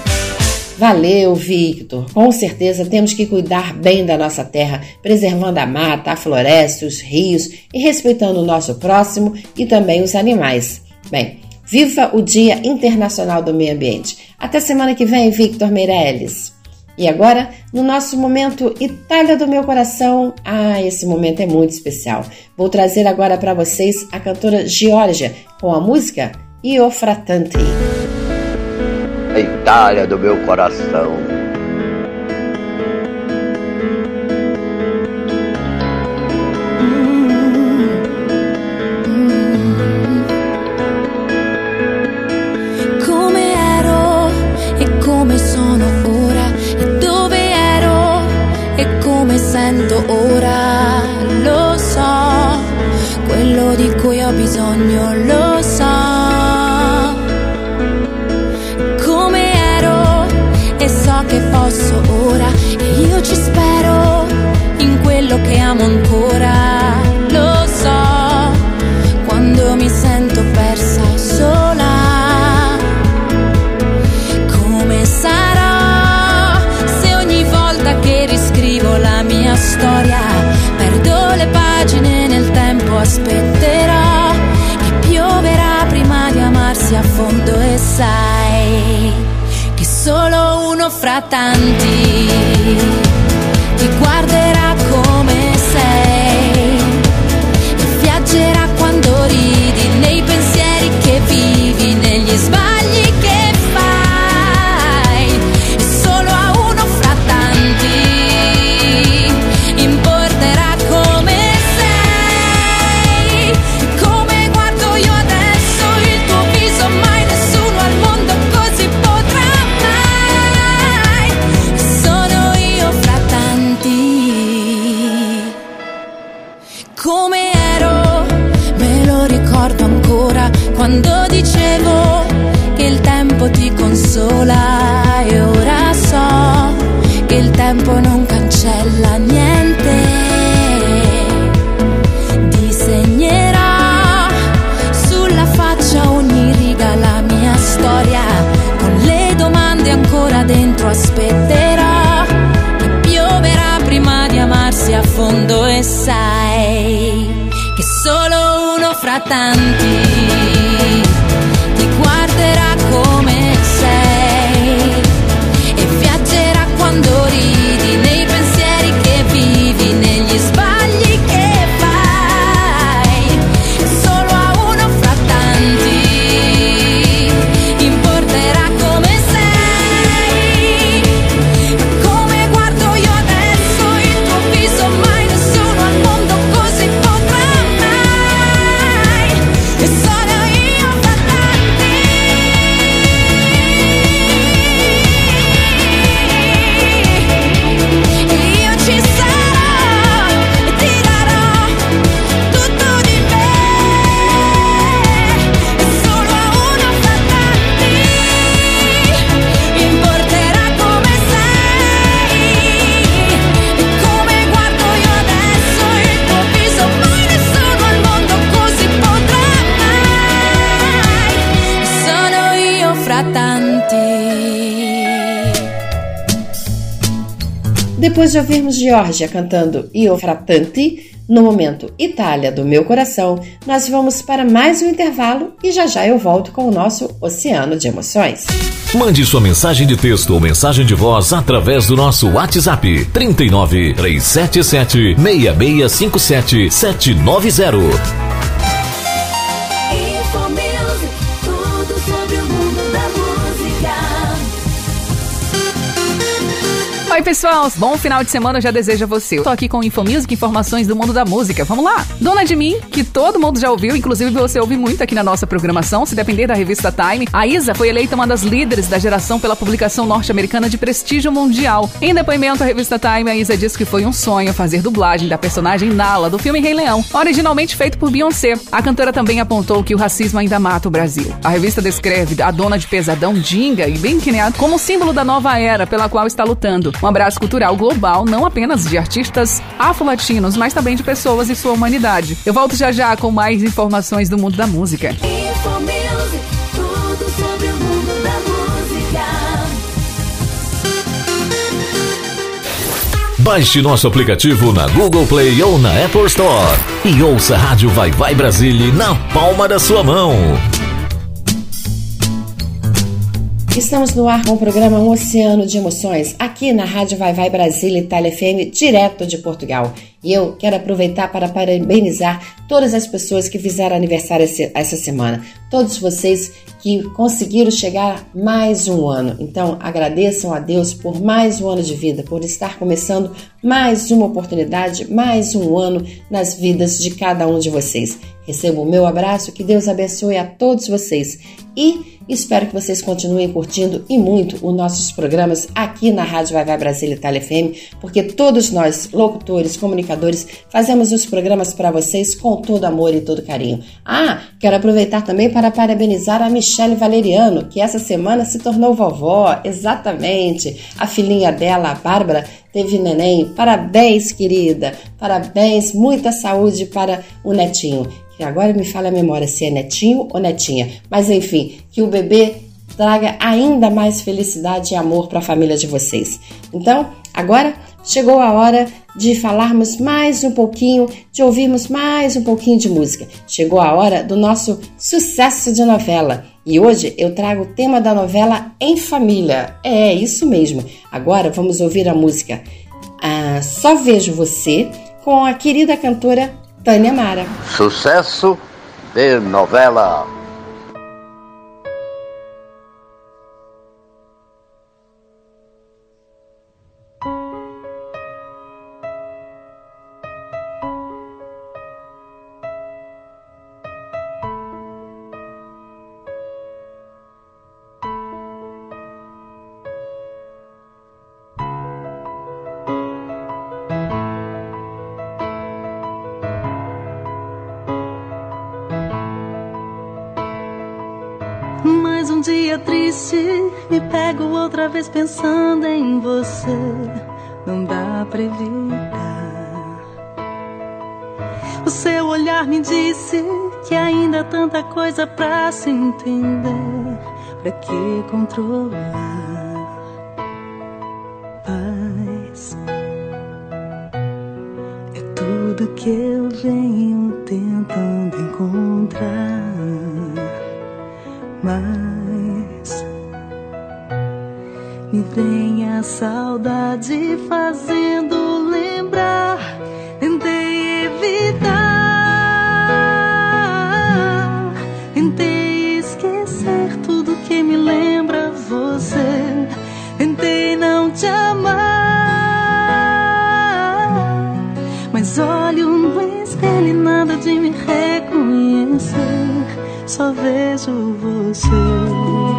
Valeu, Victor. Com certeza temos que cuidar bem da nossa terra, preservando a mata, a floresta, os rios e respeitando o nosso próximo e também os animais. Bem, viva o Dia Internacional do Meio Ambiente. Até semana que vem, Victor Meirelles. E agora, no nosso momento Itália do meu coração, ah, esse momento é muito especial. Vou trazer agora para vocês a cantora Georgia com a música Io Fratante. A Itália do meu coração. sento ora, lo so, quello di cui ho bisogno, lo posso ora, tanti. Depois de ouvirmos Georgia cantando Io Fratanti, no momento Itália do meu coração, nós vamos para mais um intervalo e já já eu volto com o nosso Oceano de Emoções. Mande sua mensagem de texto ou mensagem de voz através do nosso WhatsApp 39 377 6657 790. Pessoal! Bom final de semana já desejo a você. Eu tô aqui com Infomusic, informações do mundo da música. Vamos lá! Dona de Mim, que todo mundo já ouviu, inclusive você ouve muito aqui na nossa programação, se depender da revista Time, a Isa foi eleita uma das líderes da geração pela publicação norte-americana de prestígio mundial. Em depoimento à revista Time, a Isa disse que foi um sonho fazer dublagem da personagem Nala do filme Rei Leão, originalmente feito por Beyoncé. A cantora também apontou que o racismo ainda mata o Brasil. A revista descreve a dona de pesadão Dinga e bem como símbolo da nova era pela qual está lutando um abraço cultural global, não apenas de artistas afro-latinos, mas também de pessoas e sua humanidade. Eu volto já já com mais informações do mundo da música. Baixe nosso aplicativo na Google Play ou na Apple Store e ouça a Rádio Vai Vai Brasília na palma da sua mão. Estamos no ar com o programa Um Oceano de Emoções, aqui na Rádio Vai Vai Brasília Itália FM, direto de Portugal. E eu quero aproveitar para parabenizar todas as pessoas que fizeram aniversário essa semana, todos vocês que conseguiram chegar mais um ano. Então, agradeçam a Deus por mais um ano de vida, por estar começando mais uma oportunidade, mais um ano nas vidas de cada um de vocês. Recebo o meu abraço, que Deus abençoe a todos vocês e Espero que vocês continuem curtindo e muito os nossos programas aqui na Rádio Vai Brasília Itália FM, porque todos nós, locutores, comunicadores, fazemos os programas para vocês com todo amor e todo carinho. Ah, quero aproveitar também para parabenizar a Michelle Valeriano, que essa semana se tornou vovó, exatamente. A filhinha dela, a Bárbara, teve neném. Parabéns, querida. Parabéns, muita saúde para o netinho que agora me fala a memória se é netinho ou netinha, mas enfim, que o bebê traga ainda mais felicidade e amor para a família de vocês. Então, agora chegou a hora de falarmos mais um pouquinho, de ouvirmos mais um pouquinho de música. Chegou a hora do nosso sucesso de novela. E hoje eu trago o tema da novela Em Família. É isso mesmo. Agora vamos ouvir a música ah, Só Vejo Você com a querida cantora Tânia Mara. Sucesso de novela. Vez pensando em você. Não dá pra evitar. O seu olhar me disse que ainda há tanta coisa pra se entender. Pra que controlar? Paz é tudo que eu venho tentando encontrar mais. Me vem a saudade fazendo lembrar. Tentei evitar, tentei esquecer tudo que me lembra você. Tentei não te amar, mas olho no espelho e nada de me reconhecer só vejo você.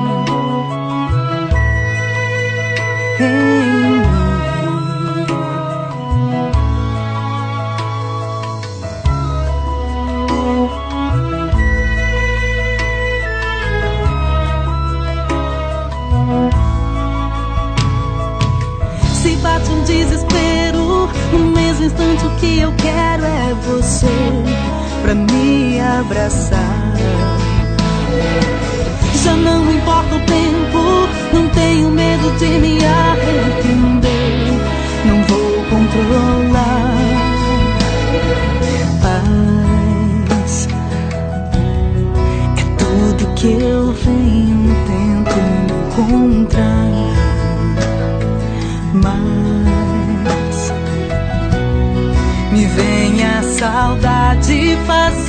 Que eu quero é você pra me abraçar. Já não importa o tempo, não tenho medo de me arrepender. Não vou controlar. Paz é tudo que eu saudade fazendo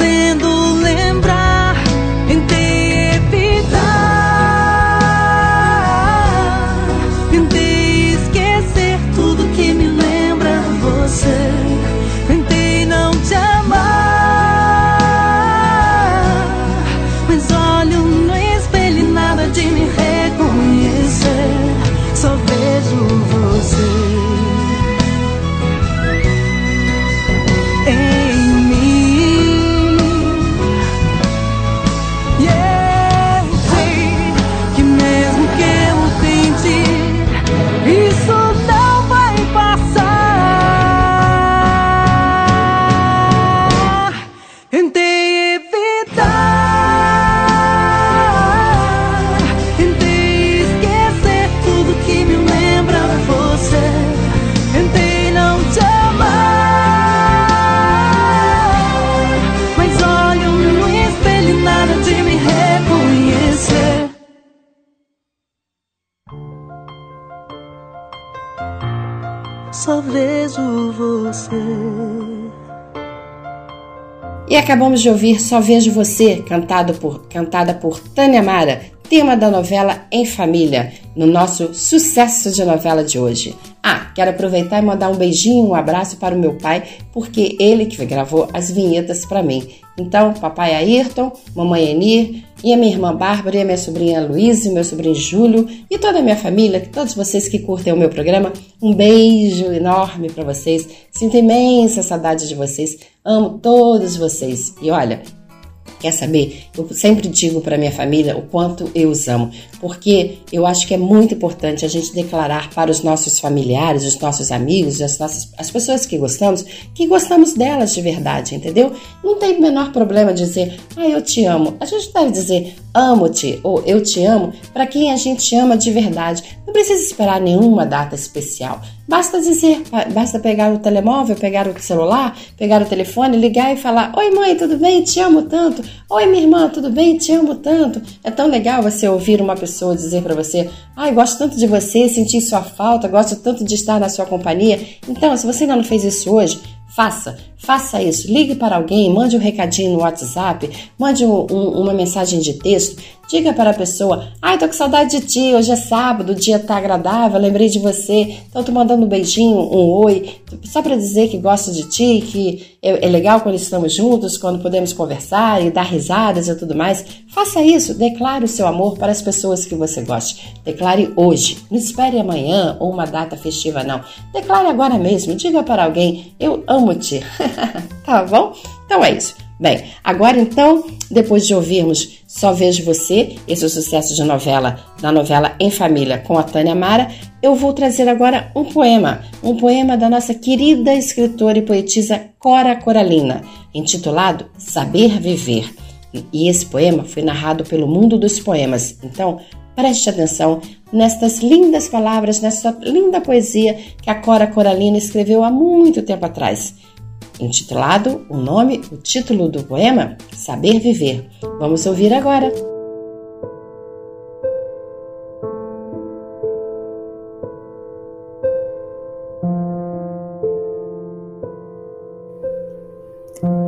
acabamos de ouvir Só Vejo Você, cantado por, cantada por Tânia Mara, tema da novela Em Família, no nosso sucesso de novela de hoje. Ah, quero aproveitar e mandar um beijinho, um abraço para o meu pai, porque ele que gravou as vinhetas para mim. Então, papai Ayrton, mamãe Enir, e a minha irmã Bárbara, e a minha sobrinha Luísa, e meu sobrinho Júlio, e toda a minha família, todos vocês que curtem o meu programa, um beijo enorme para vocês. Sinto imensa saudade de vocês. Amo todos vocês. E olha, Quer saber? Eu sempre digo para minha família o quanto eu os amo, porque eu acho que é muito importante a gente declarar para os nossos familiares, os nossos amigos, as, nossas, as pessoas que gostamos, que gostamos delas de verdade, entendeu? Não tem o menor problema dizer, ah, eu te amo. A gente deve dizer amo-te ou eu te amo para quem a gente ama de verdade. Não precisa esperar nenhuma data especial. Basta dizer, basta pegar o telemóvel, pegar o celular, pegar o telefone, ligar e falar: Oi, mãe, tudo bem? Te amo tanto. Oi, minha irmã, tudo bem? Te amo tanto. É tão legal você ouvir uma pessoa dizer para você: Ai, gosto tanto de você, senti sua falta, gosto tanto de estar na sua companhia. Então, se você ainda não fez isso hoje, Faça, faça isso. Ligue para alguém, mande um recadinho no WhatsApp, mande um, um, uma mensagem de texto. Diga para a pessoa: Ai, tô com saudade de ti, hoje é sábado, o dia tá agradável, lembrei de você. Então, tô mandando um beijinho, um oi, só para dizer que gosto de ti, que é, é legal quando estamos juntos, quando podemos conversar e dar risadas e tudo mais. Faça isso, declare o seu amor para as pessoas que você goste. Declare hoje, não espere amanhã ou uma data festiva, não. Declare agora mesmo, diga para alguém: Eu amo-te. [laughs] [laughs] tá bom? Então é isso. Bem, agora então, depois de ouvirmos Só Vejo Você, esse é o sucesso de novela, da novela Em Família com a Tânia Mara, eu vou trazer agora um poema, um poema da nossa querida escritora e poetisa Cora Coralina, intitulado Saber Viver. E esse poema foi narrado pelo Mundo dos Poemas. Então, preste atenção nestas lindas palavras, nessa linda poesia que a Cora Coralina escreveu há muito tempo atrás. Intitulado o nome, o título do poema, Saber Viver. Vamos ouvir agora.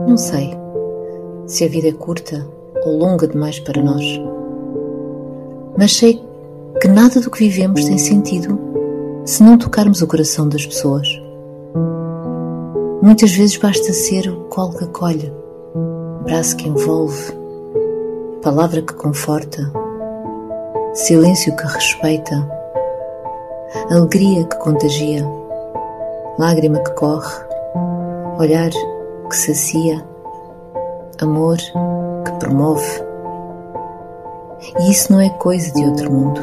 Não sei se a vida é curta ou longa demais para nós, mas sei que nada do que vivemos tem sentido se não tocarmos o coração das pessoas. Muitas vezes basta ser o colo que acolhe, braço que envolve, palavra que conforta, silêncio que respeita, alegria que contagia, lágrima que corre, olhar que sacia, amor que promove. E isso não é coisa de outro mundo.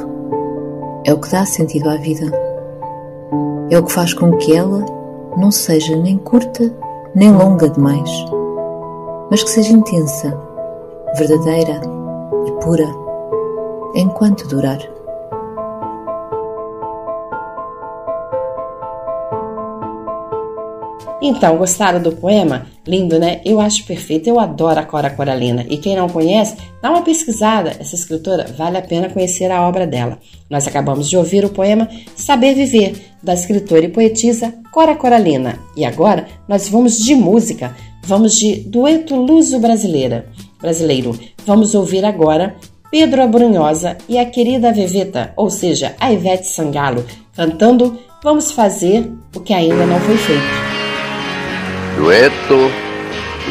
É o que dá sentido à vida. É o que faz com que ela não seja nem curta nem longa demais, mas que seja intensa, verdadeira e pura, enquanto durar. Então, gostaram do poema? Lindo, né? Eu acho perfeito. Eu adoro a Cora Coralina. E quem não conhece, dá uma pesquisada. Essa escritora vale a pena conhecer a obra dela. Nós acabamos de ouvir o poema Saber Viver, da escritora e poetisa Cora Coralina. E agora nós vamos de música. Vamos de dueto luso brasileira. Brasileiro. Vamos ouvir agora Pedro Abrunhosa e a querida Veveta, ou seja, a Ivete Sangalo, cantando Vamos fazer o que ainda não foi feito. Dueto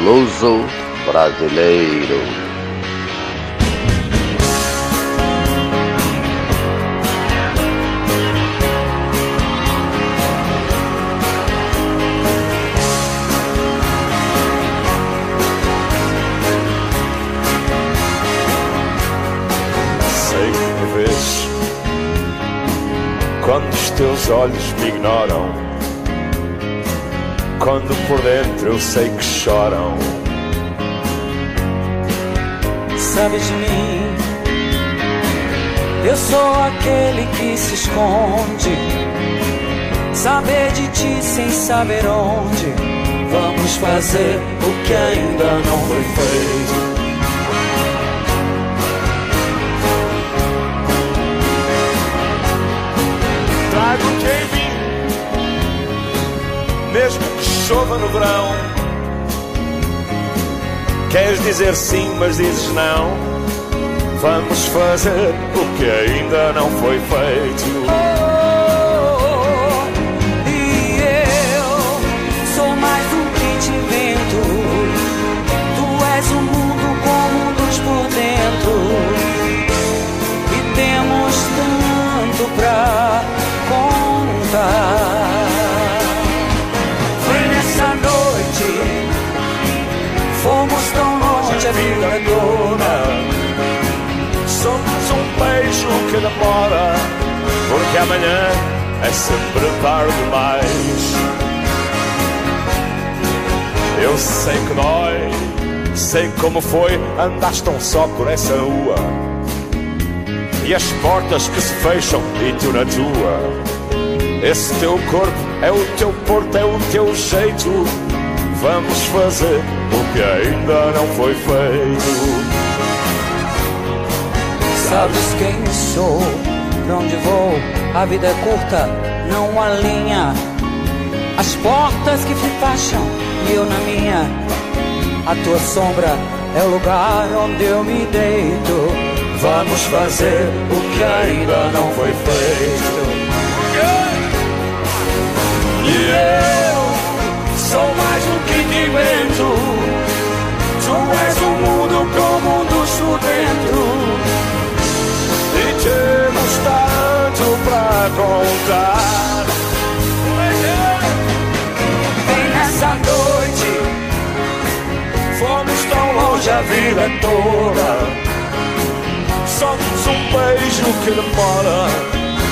Luso teus olhos me ignoram. Quando por dentro eu sei que choram. Sabe de mim? Eu sou aquele que se esconde. Saber de ti sem saber onde. Vamos fazer o que ainda não foi feito. Mesmo que chova no verão. Queres dizer sim, mas dizes não. Vamos fazer o que ainda não foi feito. E eu sou mais um invento. Tu és o mundo com mundos por dentro. E temos tanto pra contar. Beijo que demora, porque amanhã é sempre tarde demais. Eu sei que dói, sei como foi, andaste tão só por essa rua. E as portas que se fecham e tu na tua. Esse teu corpo é o teu porto, é o teu jeito. Vamos fazer o que ainda não foi feito. Sabes quem sou, pra onde vou, a vida é curta, não há linha. As portas que se fecham e eu na minha. A tua sombra é o lugar onde eu me deito. Vamos fazer o que ainda não foi feito. E eu sou mais um que te invento. Tu és o mundo com mundos por dentro. Temos tanto pra contar. Vem nessa noite, Fomos tão longe a vida toda. somos um beijo que demora,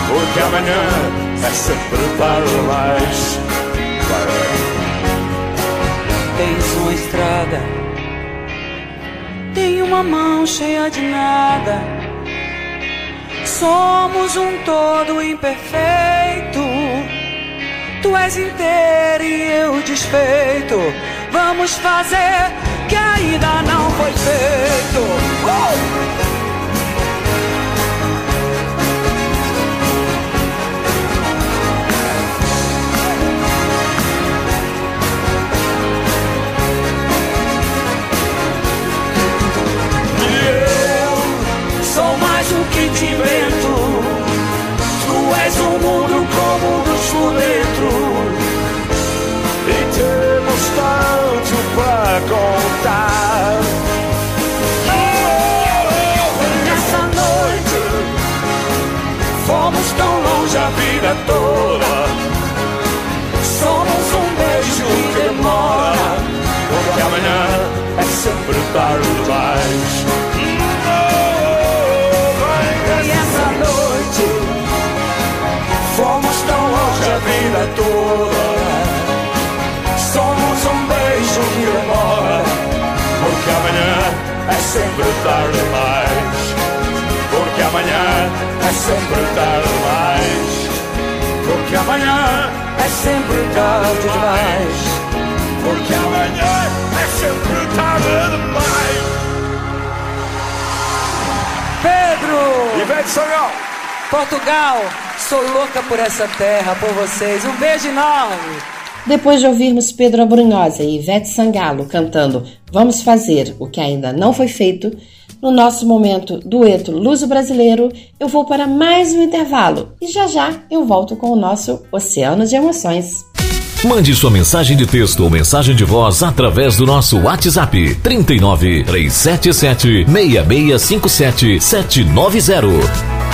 porque amanhã é sempre tarde demais. Tens uma estrada, tem uma mão cheia de nada. Somos um todo imperfeito. Tu és inteiro e eu desfeito. Vamos fazer que ainda não foi feito. Uh! O que te invento. Tu és um mundo com mundos por dentro. E temos tanto pra contar. Nessa noite fomos tão longe a vida toda. Somos um beijo que demora, porque amanhã é sempre tarde demais. É sempre tarde demais. Porque amanhã é sempre tarde demais. porque amanhã é sempre tarde demais. Porque amanhã é sempre tarde demais. Pedro! Ivete Sangalo! Portugal! Sou louca por essa terra, por vocês. Um beijo enorme! Depois de ouvirmos Pedro Abrunhosa e Ivete Sangalo cantando Vamos Fazer o que ainda não foi feito, no nosso momento dueto luso-brasileiro, eu vou para mais um intervalo e já já eu volto com o nosso Oceano de Emoções. Mande sua mensagem de texto ou mensagem de voz através do nosso WhatsApp 39 377 6657 790.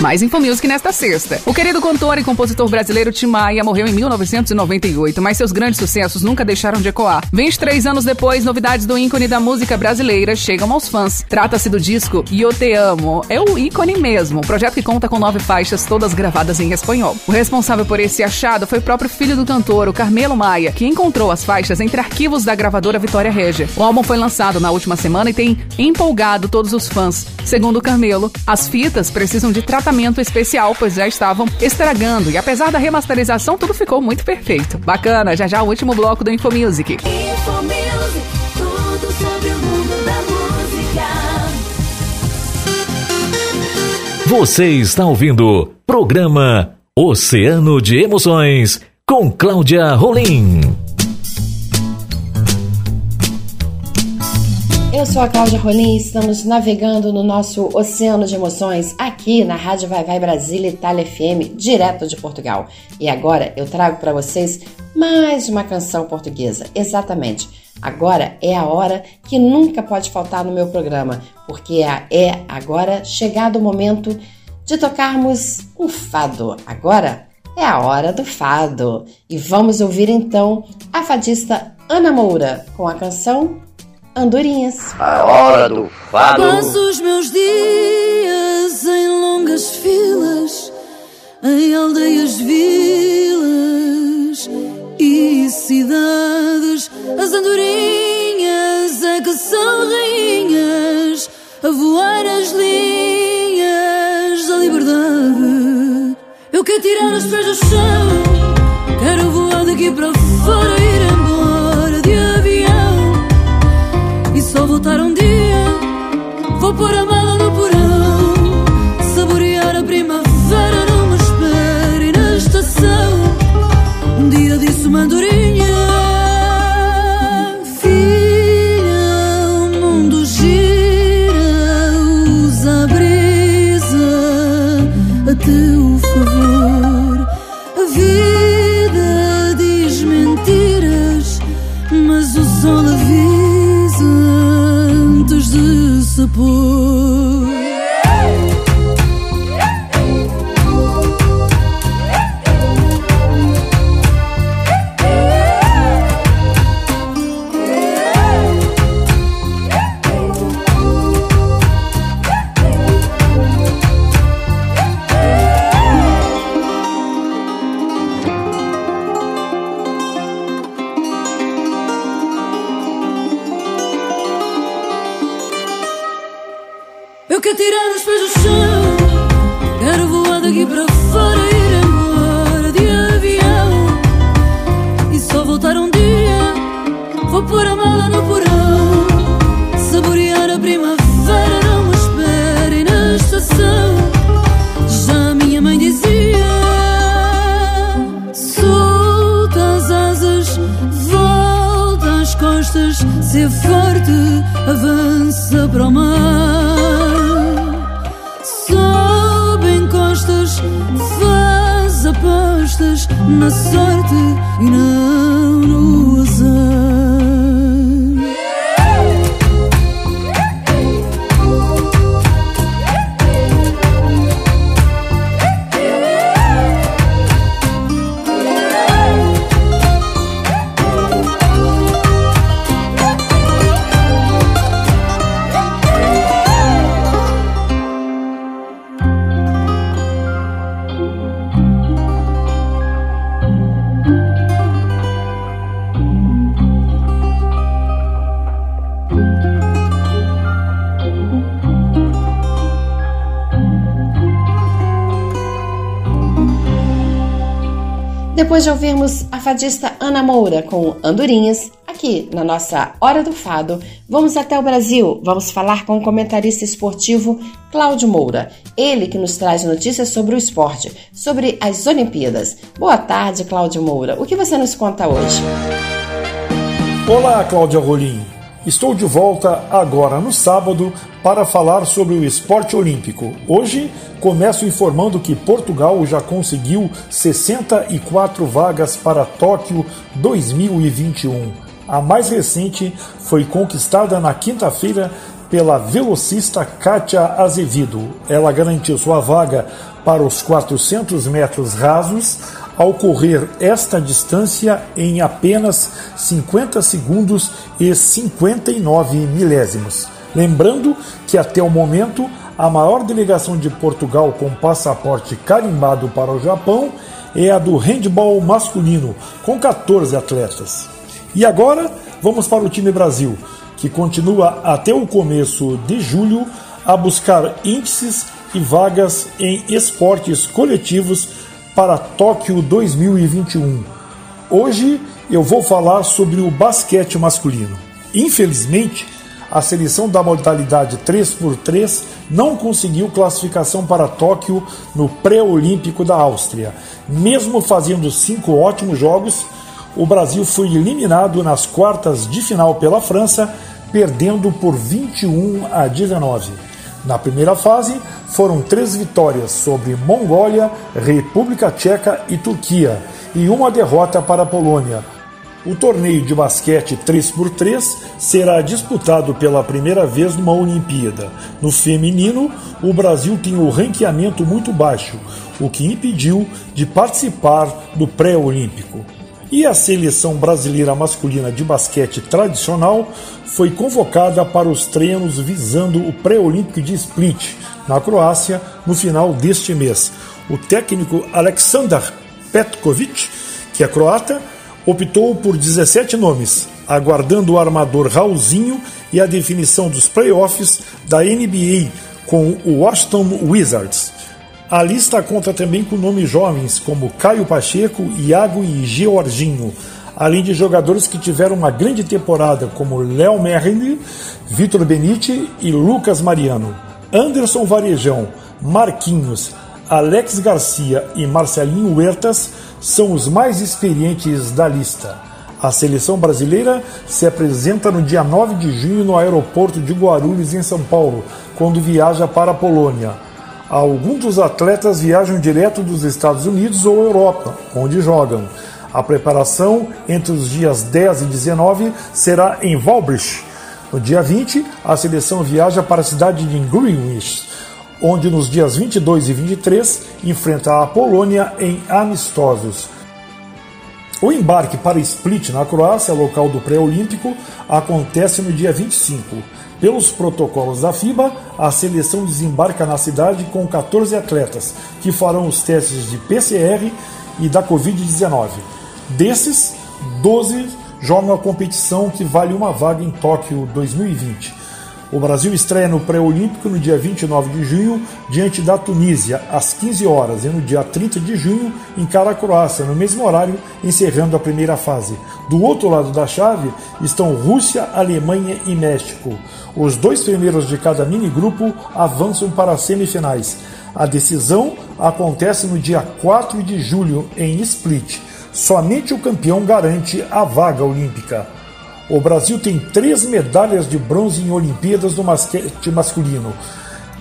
Mais Infomusic nesta sexta. O querido cantor e compositor brasileiro Tim Maia morreu em 1998, mas seus grandes sucessos nunca deixaram de ecoar. 23 anos depois, novidades do ícone da música brasileira chegam aos fãs. Trata-se do disco Eu Te Amo. É o ícone mesmo, um projeto que conta com nove faixas, todas gravadas em espanhol. O responsável por esse achado foi o próprio filho do cantor, o Carmelo Maia, que encontrou as faixas entre arquivos da gravadora Vitória Regia. O álbum foi lançado na última semana e tem empolgado todos os fãs. Segundo o Carmelo, as fitas precisam de tratamento especial, pois já estavam estragando e apesar da remasterização, tudo ficou muito perfeito. Bacana, já já o último bloco do Infomusic. Infomusic, tudo sobre o mundo da música. Você está ouvindo programa Oceano de Emoções com Cláudia Rolim. Eu sou a Cláudia Rolim e estamos navegando no nosso oceano de emoções aqui na Rádio Vai Vai Brasília Itália FM, direto de Portugal. E agora eu trago para vocês mais uma canção portuguesa. Exatamente. Agora é a hora que nunca pode faltar no meu programa, porque é agora chegado o momento de tocarmos um fado. Agora é a hora do fado. E vamos ouvir então a fadista Ana Moura com a canção Andorinhas. A hora do fado. Passo os meus dias em longas filas, em aldeias, vilas e cidades. As andorinhas é que são rainhas, a voar as linhas da liberdade. Eu quero tirar os pés do chão, quero voar daqui para fora, ir embora só voltar um dia. Vou pôr a mala no porão Saborear a primavera Não me espere na estação. Um dia disse uma andorinha avança para o mar. Sobe encostas, faz apostas na sorte e não Depois de ouvirmos a fadista Ana Moura com Andorinhas, aqui na nossa Hora do Fado, vamos até o Brasil. Vamos falar com o comentarista esportivo Cláudio Moura. Ele que nos traz notícias sobre o esporte, sobre as Olimpíadas. Boa tarde, Cláudio Moura. O que você nos conta hoje? Olá, Cláudia Rolim. Estou de volta agora no sábado para falar sobre o esporte olímpico. Hoje começo informando que Portugal já conseguiu 64 vagas para Tóquio 2021. A mais recente foi conquistada na quinta-feira pela velocista Kátia Azevedo. Ela garantiu sua vaga para os 400 metros rasos ao correr esta distância em apenas 50 segundos e 59 milésimos. Lembrando que até o momento a maior delegação de Portugal com passaporte carimbado para o Japão é a do handball masculino, com 14 atletas. E agora vamos para o time Brasil, que continua até o começo de julho a buscar índices e vagas em esportes coletivos para Tóquio 2021. Hoje eu vou falar sobre o basquete masculino. Infelizmente, a seleção da modalidade 3x3 não conseguiu classificação para Tóquio no pré-olímpico da Áustria. Mesmo fazendo cinco ótimos jogos, o Brasil foi eliminado nas quartas de final pela França, perdendo por 21 a 19. Na primeira fase, foram três vitórias sobre Mongólia, República Tcheca e Turquia, e uma derrota para a Polônia. O torneio de basquete 3x3 será disputado pela primeira vez numa Olimpíada. No feminino, o Brasil tem o ranqueamento muito baixo, o que impediu de participar do pré-olímpico. E a seleção brasileira masculina de basquete tradicional foi convocada para os treinos visando o pré-olímpico de Split, na Croácia, no final deste mês. O técnico Aleksandar Petkovic, que é croata, optou por 17 nomes, aguardando o armador Raulzinho e a definição dos playoffs da NBA com o Washington Wizards. A lista conta também com nomes jovens como Caio Pacheco, Iago e Georginho, além de jogadores que tiveram uma grande temporada como Léo Merlin, Vitor Benite e Lucas Mariano. Anderson Varejão, Marquinhos, Alex Garcia e Marcelinho Huertas são os mais experientes da lista. A seleção brasileira se apresenta no dia 9 de junho no aeroporto de Guarulhos, em São Paulo, quando viaja para a Polônia. Alguns dos atletas viajam direto dos Estados Unidos ou Europa, onde jogam. A preparação entre os dias 10 e 19 será em Walbrich. No dia 20, a seleção viaja para a cidade de Greenwich, onde nos dias 22 e 23 enfrenta a Polônia em amistosos. O embarque para Split, na Croácia, local do pré-olímpico, acontece no dia 25. Pelos protocolos da FIBA, a seleção desembarca na cidade com 14 atletas, que farão os testes de PCR e da Covid-19. Desses, 12 jogam a competição que vale uma vaga em Tóquio 2020. O Brasil estreia no pré-olímpico no dia 29 de junho, diante da Tunísia, às 15 horas, e no dia 30 de junho encara a Croácia, no mesmo horário, encerrando a primeira fase. Do outro lado da chave estão Rússia, Alemanha e México. Os dois primeiros de cada mini-grupo avançam para as semifinais. A decisão acontece no dia 4 de julho, em Split. Somente o campeão garante a vaga olímpica. O Brasil tem três medalhas de bronze em Olimpíadas no basquete masculino.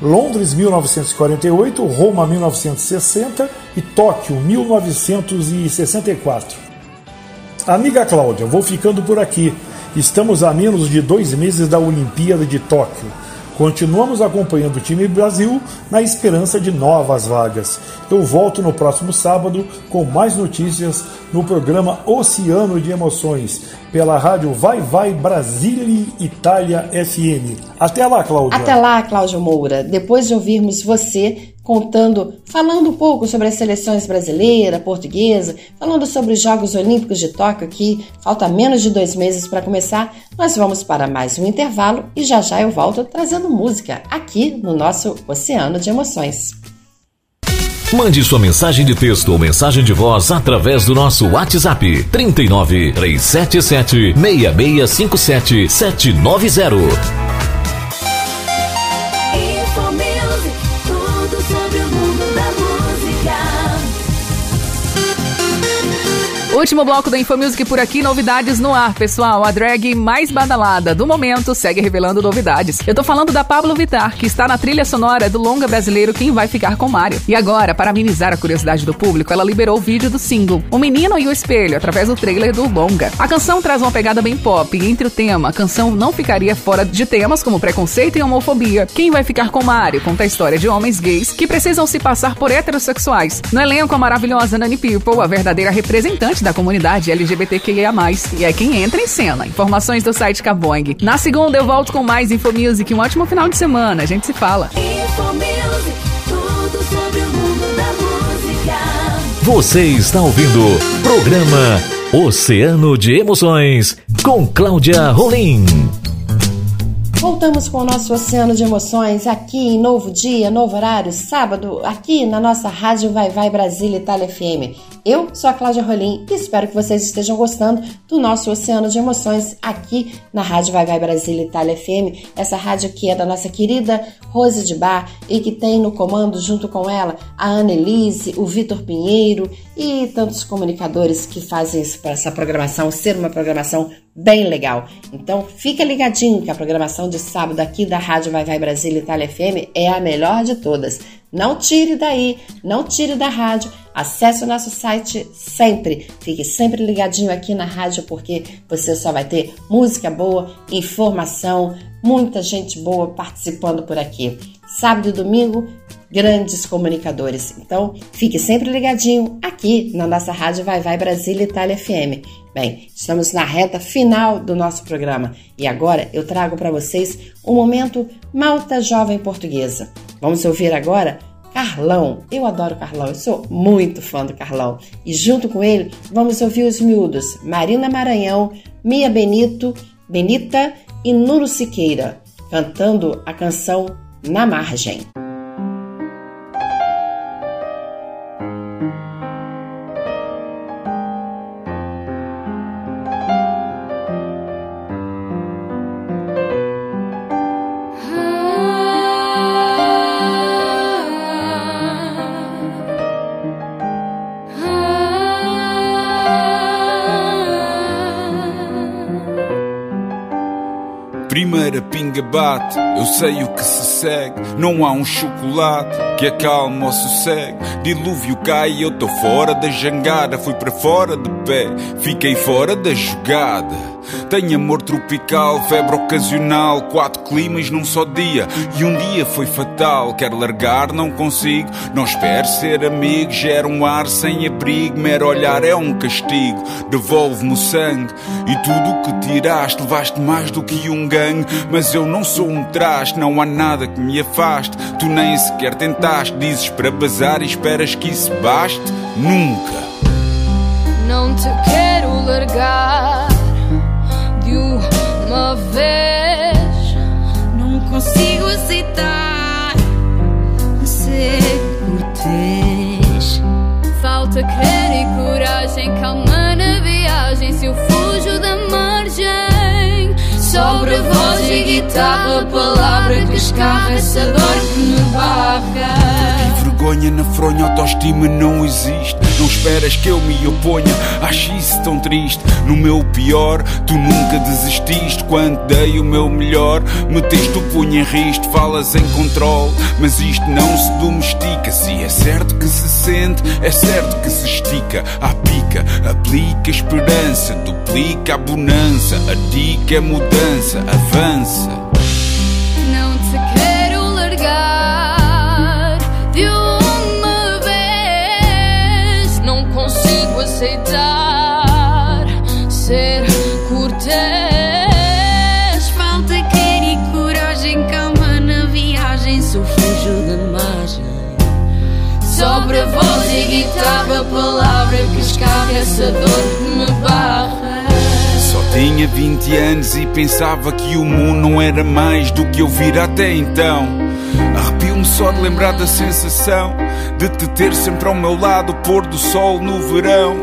Londres 1948, Roma 1960 e Tóquio 1964. Amiga Cláudia, vou ficando por aqui. Estamos a menos de dois meses da Olimpíada de Tóquio. Continuamos acompanhando o time Brasil na esperança de novas vagas. Eu volto no próximo sábado com mais notícias no programa Oceano de Emoções, pela rádio Vai Vai Brasília Itália FM. Até lá, Cláudia. Até lá, Cláudio Moura. Depois de ouvirmos você contando, falando um pouco sobre as seleções brasileira, portuguesa, falando sobre os Jogos Olímpicos de Tóquio, que falta menos de dois meses para começar, nós vamos para mais um intervalo e já já eu volto trazendo música aqui no nosso Oceano de Emoções. Mande sua mensagem de texto ou mensagem de voz através do nosso WhatsApp 39 377 6657 790. Último bloco da Infomusic por aqui, novidades no ar, pessoal. A drag mais badalada do momento segue revelando novidades. Eu tô falando da Pablo Vitar, que está na trilha sonora do longa brasileiro Quem Vai Ficar com Mário. E agora, para amenizar a curiosidade do público, ela liberou o vídeo do single O Menino e o Espelho, através do trailer do longa. A canção traz uma pegada bem pop, e entre o tema, a canção não ficaria fora de temas como preconceito e homofobia. Quem Vai Ficar com Mário conta a história de homens gays que precisam se passar por heterossexuais. No elenco, a maravilhosa Nani People, a verdadeira representante da comunidade LGBTQIA+, e é quem entra em cena. Informações do site Caboing. Na segunda eu volto com mais Infomusic. Um ótimo final de semana. A gente se fala. Você está ouvindo programa Oceano de Emoções com Cláudia Rolim. Voltamos com o nosso oceano de emoções aqui em novo dia, novo horário, sábado, aqui na nossa Rádio Vai Vai Brasília Itália FM. Eu sou a Cláudia Rolim e espero que vocês estejam gostando do nosso Oceano de Emoções aqui na Rádio Vai Vai Brasília Itália FM, essa rádio que é da nossa querida Rose de Bar e que tem no comando junto com ela a Ana o Vitor Pinheiro e tantos comunicadores que fazem essa programação ser uma programação bem legal. Então fica ligadinho que a programação de sábado aqui da Rádio Vai Vai Brasília Itália FM é a melhor de todas. Não tire daí, não tire da rádio. Acesse o nosso site sempre. Fique sempre ligadinho aqui na rádio porque você só vai ter música boa, informação, muita gente boa participando por aqui. Sábado e domingo, grandes comunicadores. Então, fique sempre ligadinho aqui na nossa rádio Vai Vai Brasília Itália FM. Bem, estamos na reta final do nosso programa e agora eu trago para vocês o um momento Malta Jovem Portuguesa. Vamos ouvir agora Carlão. Eu adoro Carlão, eu sou muito fã do Carlão. E junto com ele, vamos ouvir os miúdos Marina Maranhão, Mia Benito, Benita e Nuno Siqueira, cantando a canção Na Margem. Eu sei o que se segue. Não há um chocolate que acalma ou sossegue. Dilúvio cai e eu tô fora da jangada. Fui para fora de pé, fiquei fora da jogada. Tenho amor tropical, febre ocasional, quatro climas num só dia. E um dia foi fatal, quero largar, não consigo. Não espero ser amigo, gera um ar sem abrigo. Mero olhar é um castigo, devolve-me o sangue. E tudo o que tiraste, levaste mais do que um gangue. Mas eu não sou um traste, não há nada que me afaste. Tu nem sequer tentaste, dizes para bazar e esperas que isso baste? Nunca. Não te quero largar consigo aceitar ser cortês. Falta querer e coragem, calma na viagem. Se eu fujo da margem, sobra voz e guitarra, palavra que escarra essa dor que me barra vergonha na fronha, autoestima não existe. Não esperas que eu me oponha, acho isso tão triste. No meu pior, tu nunca desististe. Quando dei o meu melhor, meteste o punho em risto, falas em controle. Mas isto não se domestica. Se é certo que se sente, é certo que se estica. A pica, aplica esperança, duplica a bonança. A dica é mudança, avança. Palavra que escapa essa dor que me barra. Só tinha 20 anos e pensava que o mundo não era mais do que eu vira até então. Arrepio-me só de lembrar da sensação de te ter sempre ao meu lado, pôr do sol no verão.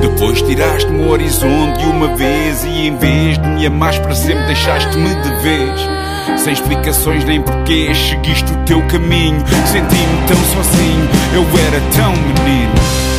Depois tiraste-me o horizonte uma vez e em vez de me amares para sempre deixaste-me de vez. Sem explicações nem porquês, seguiste o teu caminho. Senti-me tão sozinho, eu era tão menino.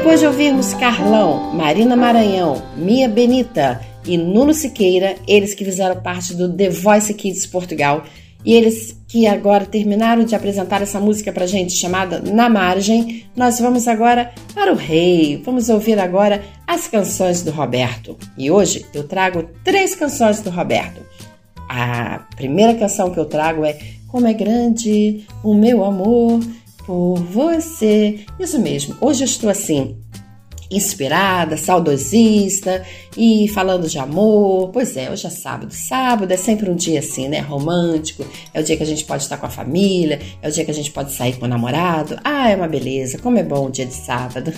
Depois de ouvirmos Carlão, Marina Maranhão, Mia Benita e Nuno Siqueira, eles que fizeram parte do The Voice Kids Portugal, e eles que agora terminaram de apresentar essa música pra gente chamada Na Margem, nós vamos agora para o Rei. Vamos ouvir agora as canções do Roberto. E hoje eu trago três canções do Roberto. A primeira canção que eu trago é Como é Grande o Meu Amor por Você. Isso mesmo, hoje eu estou assim, inspirada, saudosista e falando de amor. Pois é, hoje é sábado. Sábado é sempre um dia assim, né? Romântico. É o dia que a gente pode estar com a família, é o dia que a gente pode sair com o namorado. Ah, é uma beleza. Como é bom o dia de sábado.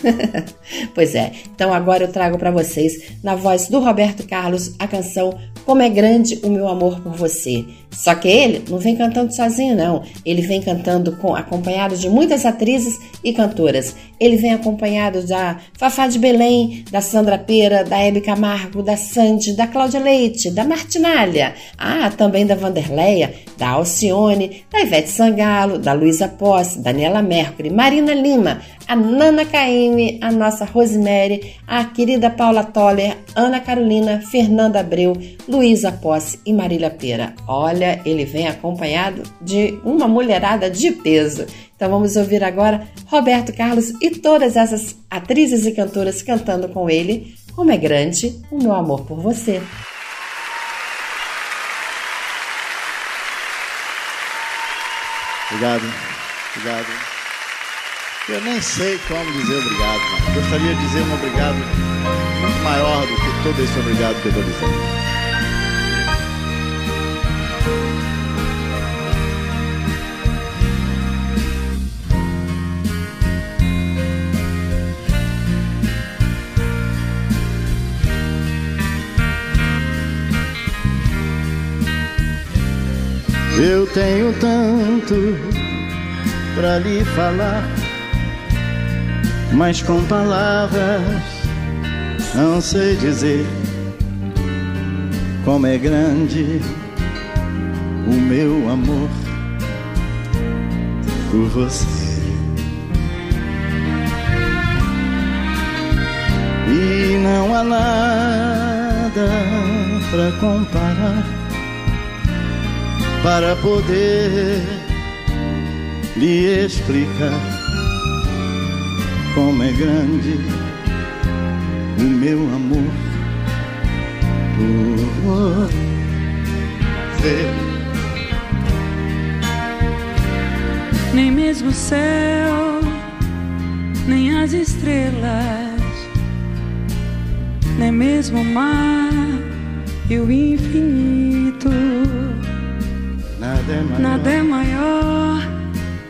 [laughs] pois é. Então agora eu trago para vocês, na voz do Roberto Carlos, a canção Como é grande o meu amor por você. Só que ele não vem cantando sozinho, não. Ele vem cantando com acompanhado de muitas atrizes e cantoras. Ele vem acompanhado da Fafá de Belém, da Sandra Pera, da Hebe Camargo, da Sandy, da Cláudia Leite, da Martinalha, ah, também da Vanderleia, da Alcione, da Ivete Sangalo, da Luísa Posse, Daniela Mercury, Marina Lima, a Nana Caymmi, a nossa Rosemary, a querida Paula Toller, Ana Carolina, Fernanda Abreu, Luísa Posse e Marília Pera. Olha, ele vem acompanhado de uma mulherada de peso. Então vamos ouvir agora Roberto Carlos e todas essas atrizes e cantoras cantando com ele Como é grande o meu amor por você. Obrigado, obrigado. Eu nem sei como dizer obrigado, mas gostaria de dizer um obrigado muito maior do que todo esse obrigado que eu estou dizendo. Eu tenho tanto pra lhe falar, mas com palavras não sei dizer como é grande o meu amor por você. E não há nada pra comparar para poder lhe explicar como é grande o meu amor por você. Nem mesmo o céu, nem as estrelas, nem mesmo o mar e o infinito. Nada é maior, Nada é maior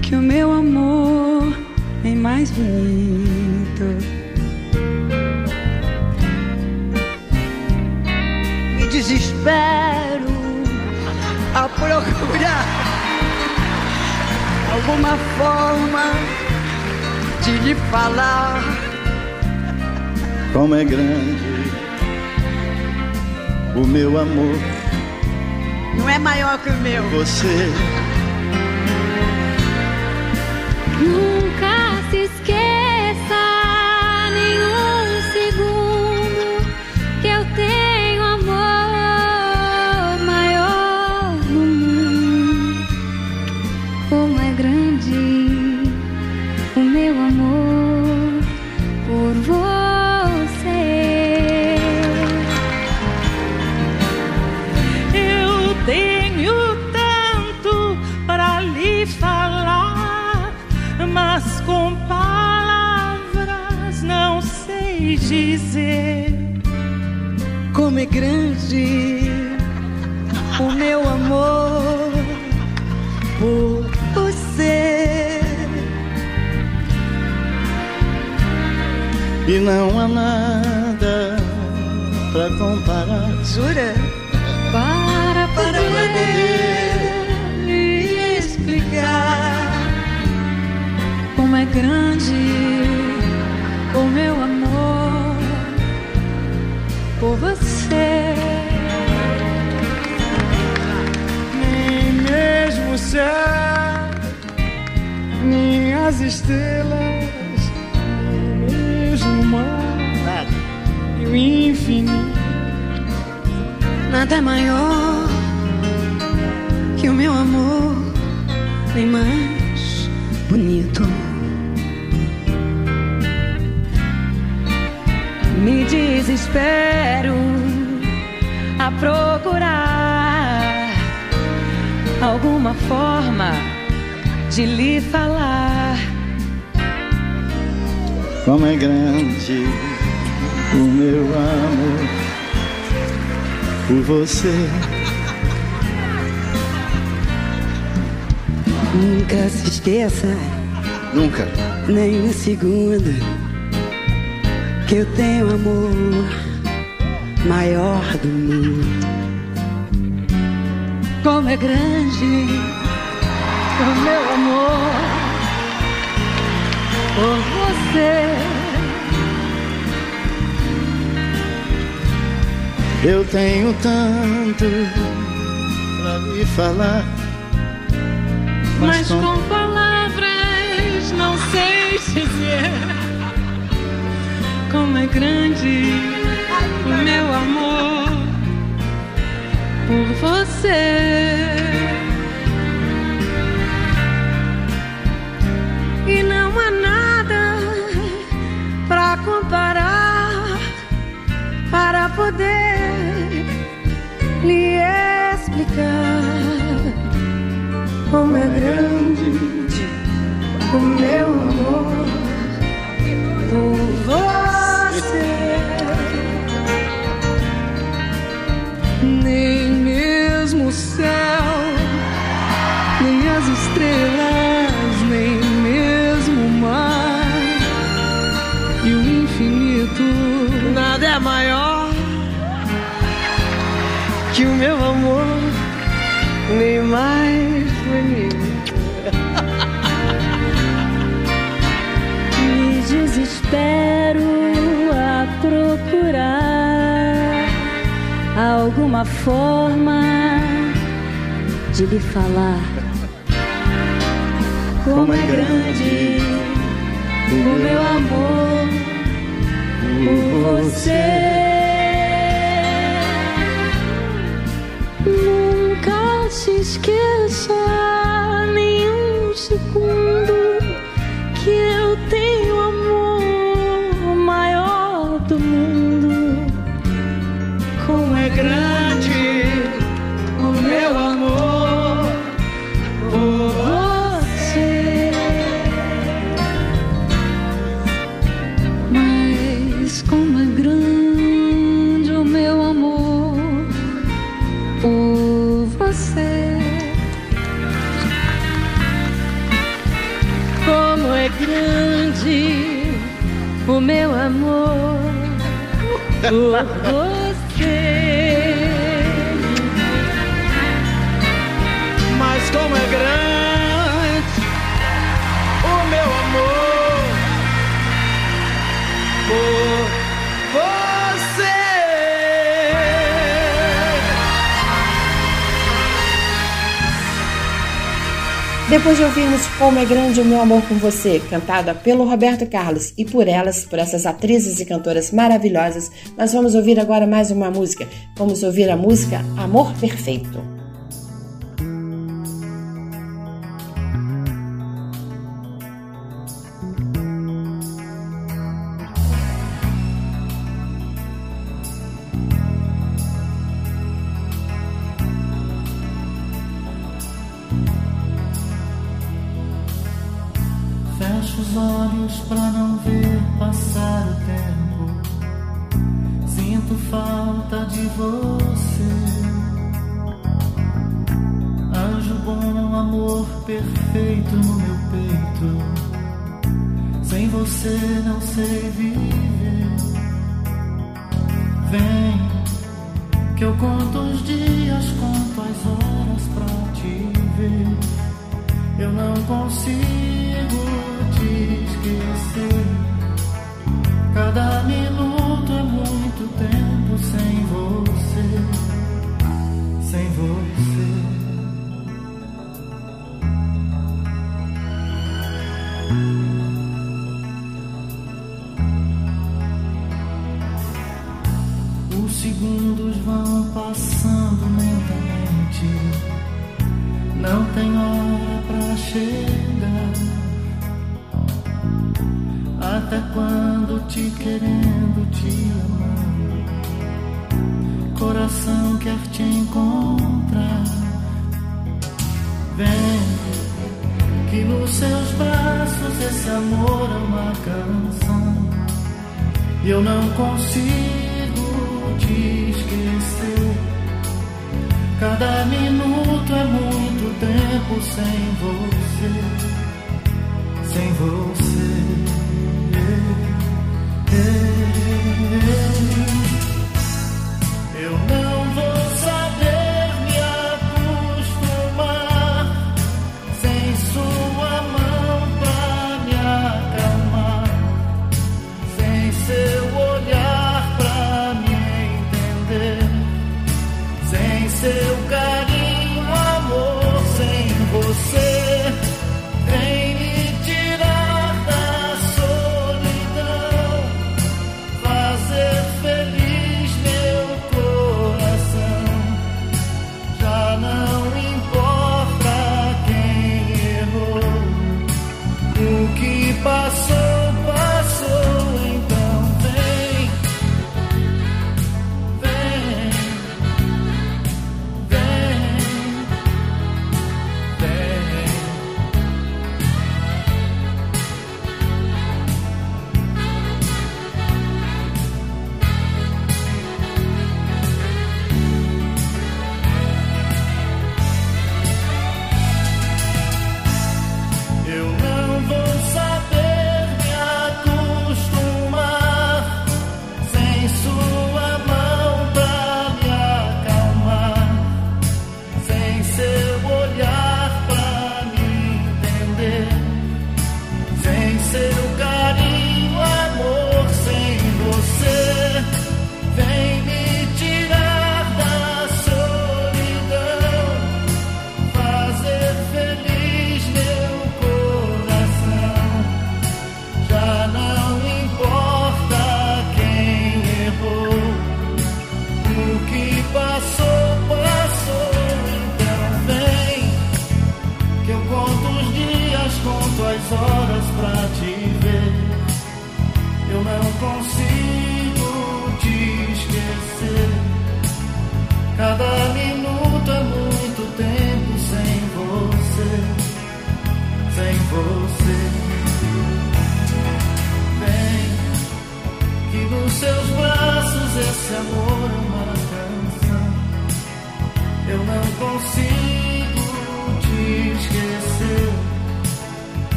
que o meu amor, nem mais bonito. Me desespero a procurar alguma forma de lhe falar. como é grande o meu amor Não é maior que o meu. você. Nunca comparar. Jura? Para poder lhe explicar como é grande o meu amor por você. Nem mesmo o céu, nem as estrelas, nem mesmo o mar e o infinito. Nada é maior que o meu amor, nem mais bonito. Me desespero a procurar alguma forma de lhe falar. Como é grande o meu amor por você. Nunca se esqueça, Nunca. nem um segundo, que eu tenho amor maior do mundo. Como é grande o meu amor por você. Eu tenho tanto pra lhe falar, Mas com palavras não sei dizer como é grande o meu amor por você. E não há nada pra comparar para poder lhe explicar como é grande o meu amor por você. Meu amor nem mais bonita. Me desespero a procurar alguma forma de lhe falar. Como é grande o meu amor por você. Se esqueça nem um segundo que eu tenho amor maior do mundo. Como é grande o meu amor por você. Mas como é grande o meu amor por você. Ooh, ooh. Depois de ouvirmos Como é Grande o Meu Amor com Você, cantada pelo Roberto Carlos e por elas, por essas atrizes e cantoras maravilhosas, nós vamos ouvir agora mais uma música. Vamos ouvir a música Amor Perfeito.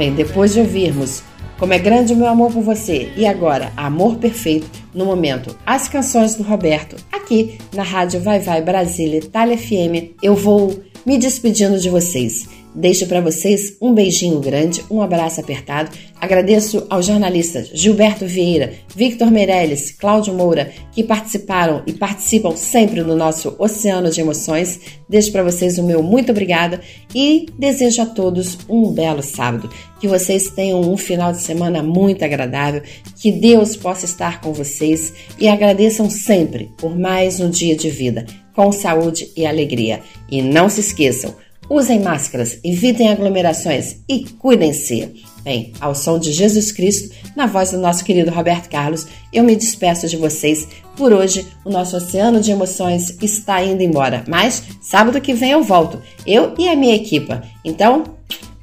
Bem, depois de ouvirmos Como é Grande o Meu Amor por Você e agora Amor Perfeito, no momento As Canções do Roberto, aqui na Rádio Vai Vai Brasília Itália FM, eu vou me despedindo de vocês. Deixo para vocês um beijinho grande, um abraço apertado. Agradeço aos jornalistas Gilberto Vieira, Victor Meirelles, Cláudio Moura, que participaram e participam sempre do nosso Oceano de Emoções. Deixo para vocês o meu muito obrigada e desejo a todos um belo sábado. Que vocês tenham um final de semana muito agradável, que Deus possa estar com vocês e agradeçam sempre por mais um dia de vida, com saúde e alegria. E não se esqueçam, Usem máscaras, evitem aglomerações e cuidem-se. Bem, ao som de Jesus Cristo, na voz do nosso querido Roberto Carlos, eu me despeço de vocês. Por hoje, o nosso oceano de emoções está indo embora, mas sábado que vem eu volto, eu e a minha equipa. Então,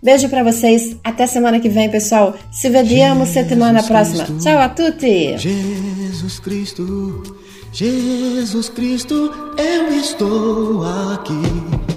beijo para vocês, até semana que vem, pessoal. Se vediamo settimana próxima. Tchau a tutti! Jesus Cristo, Jesus Cristo, eu estou aqui.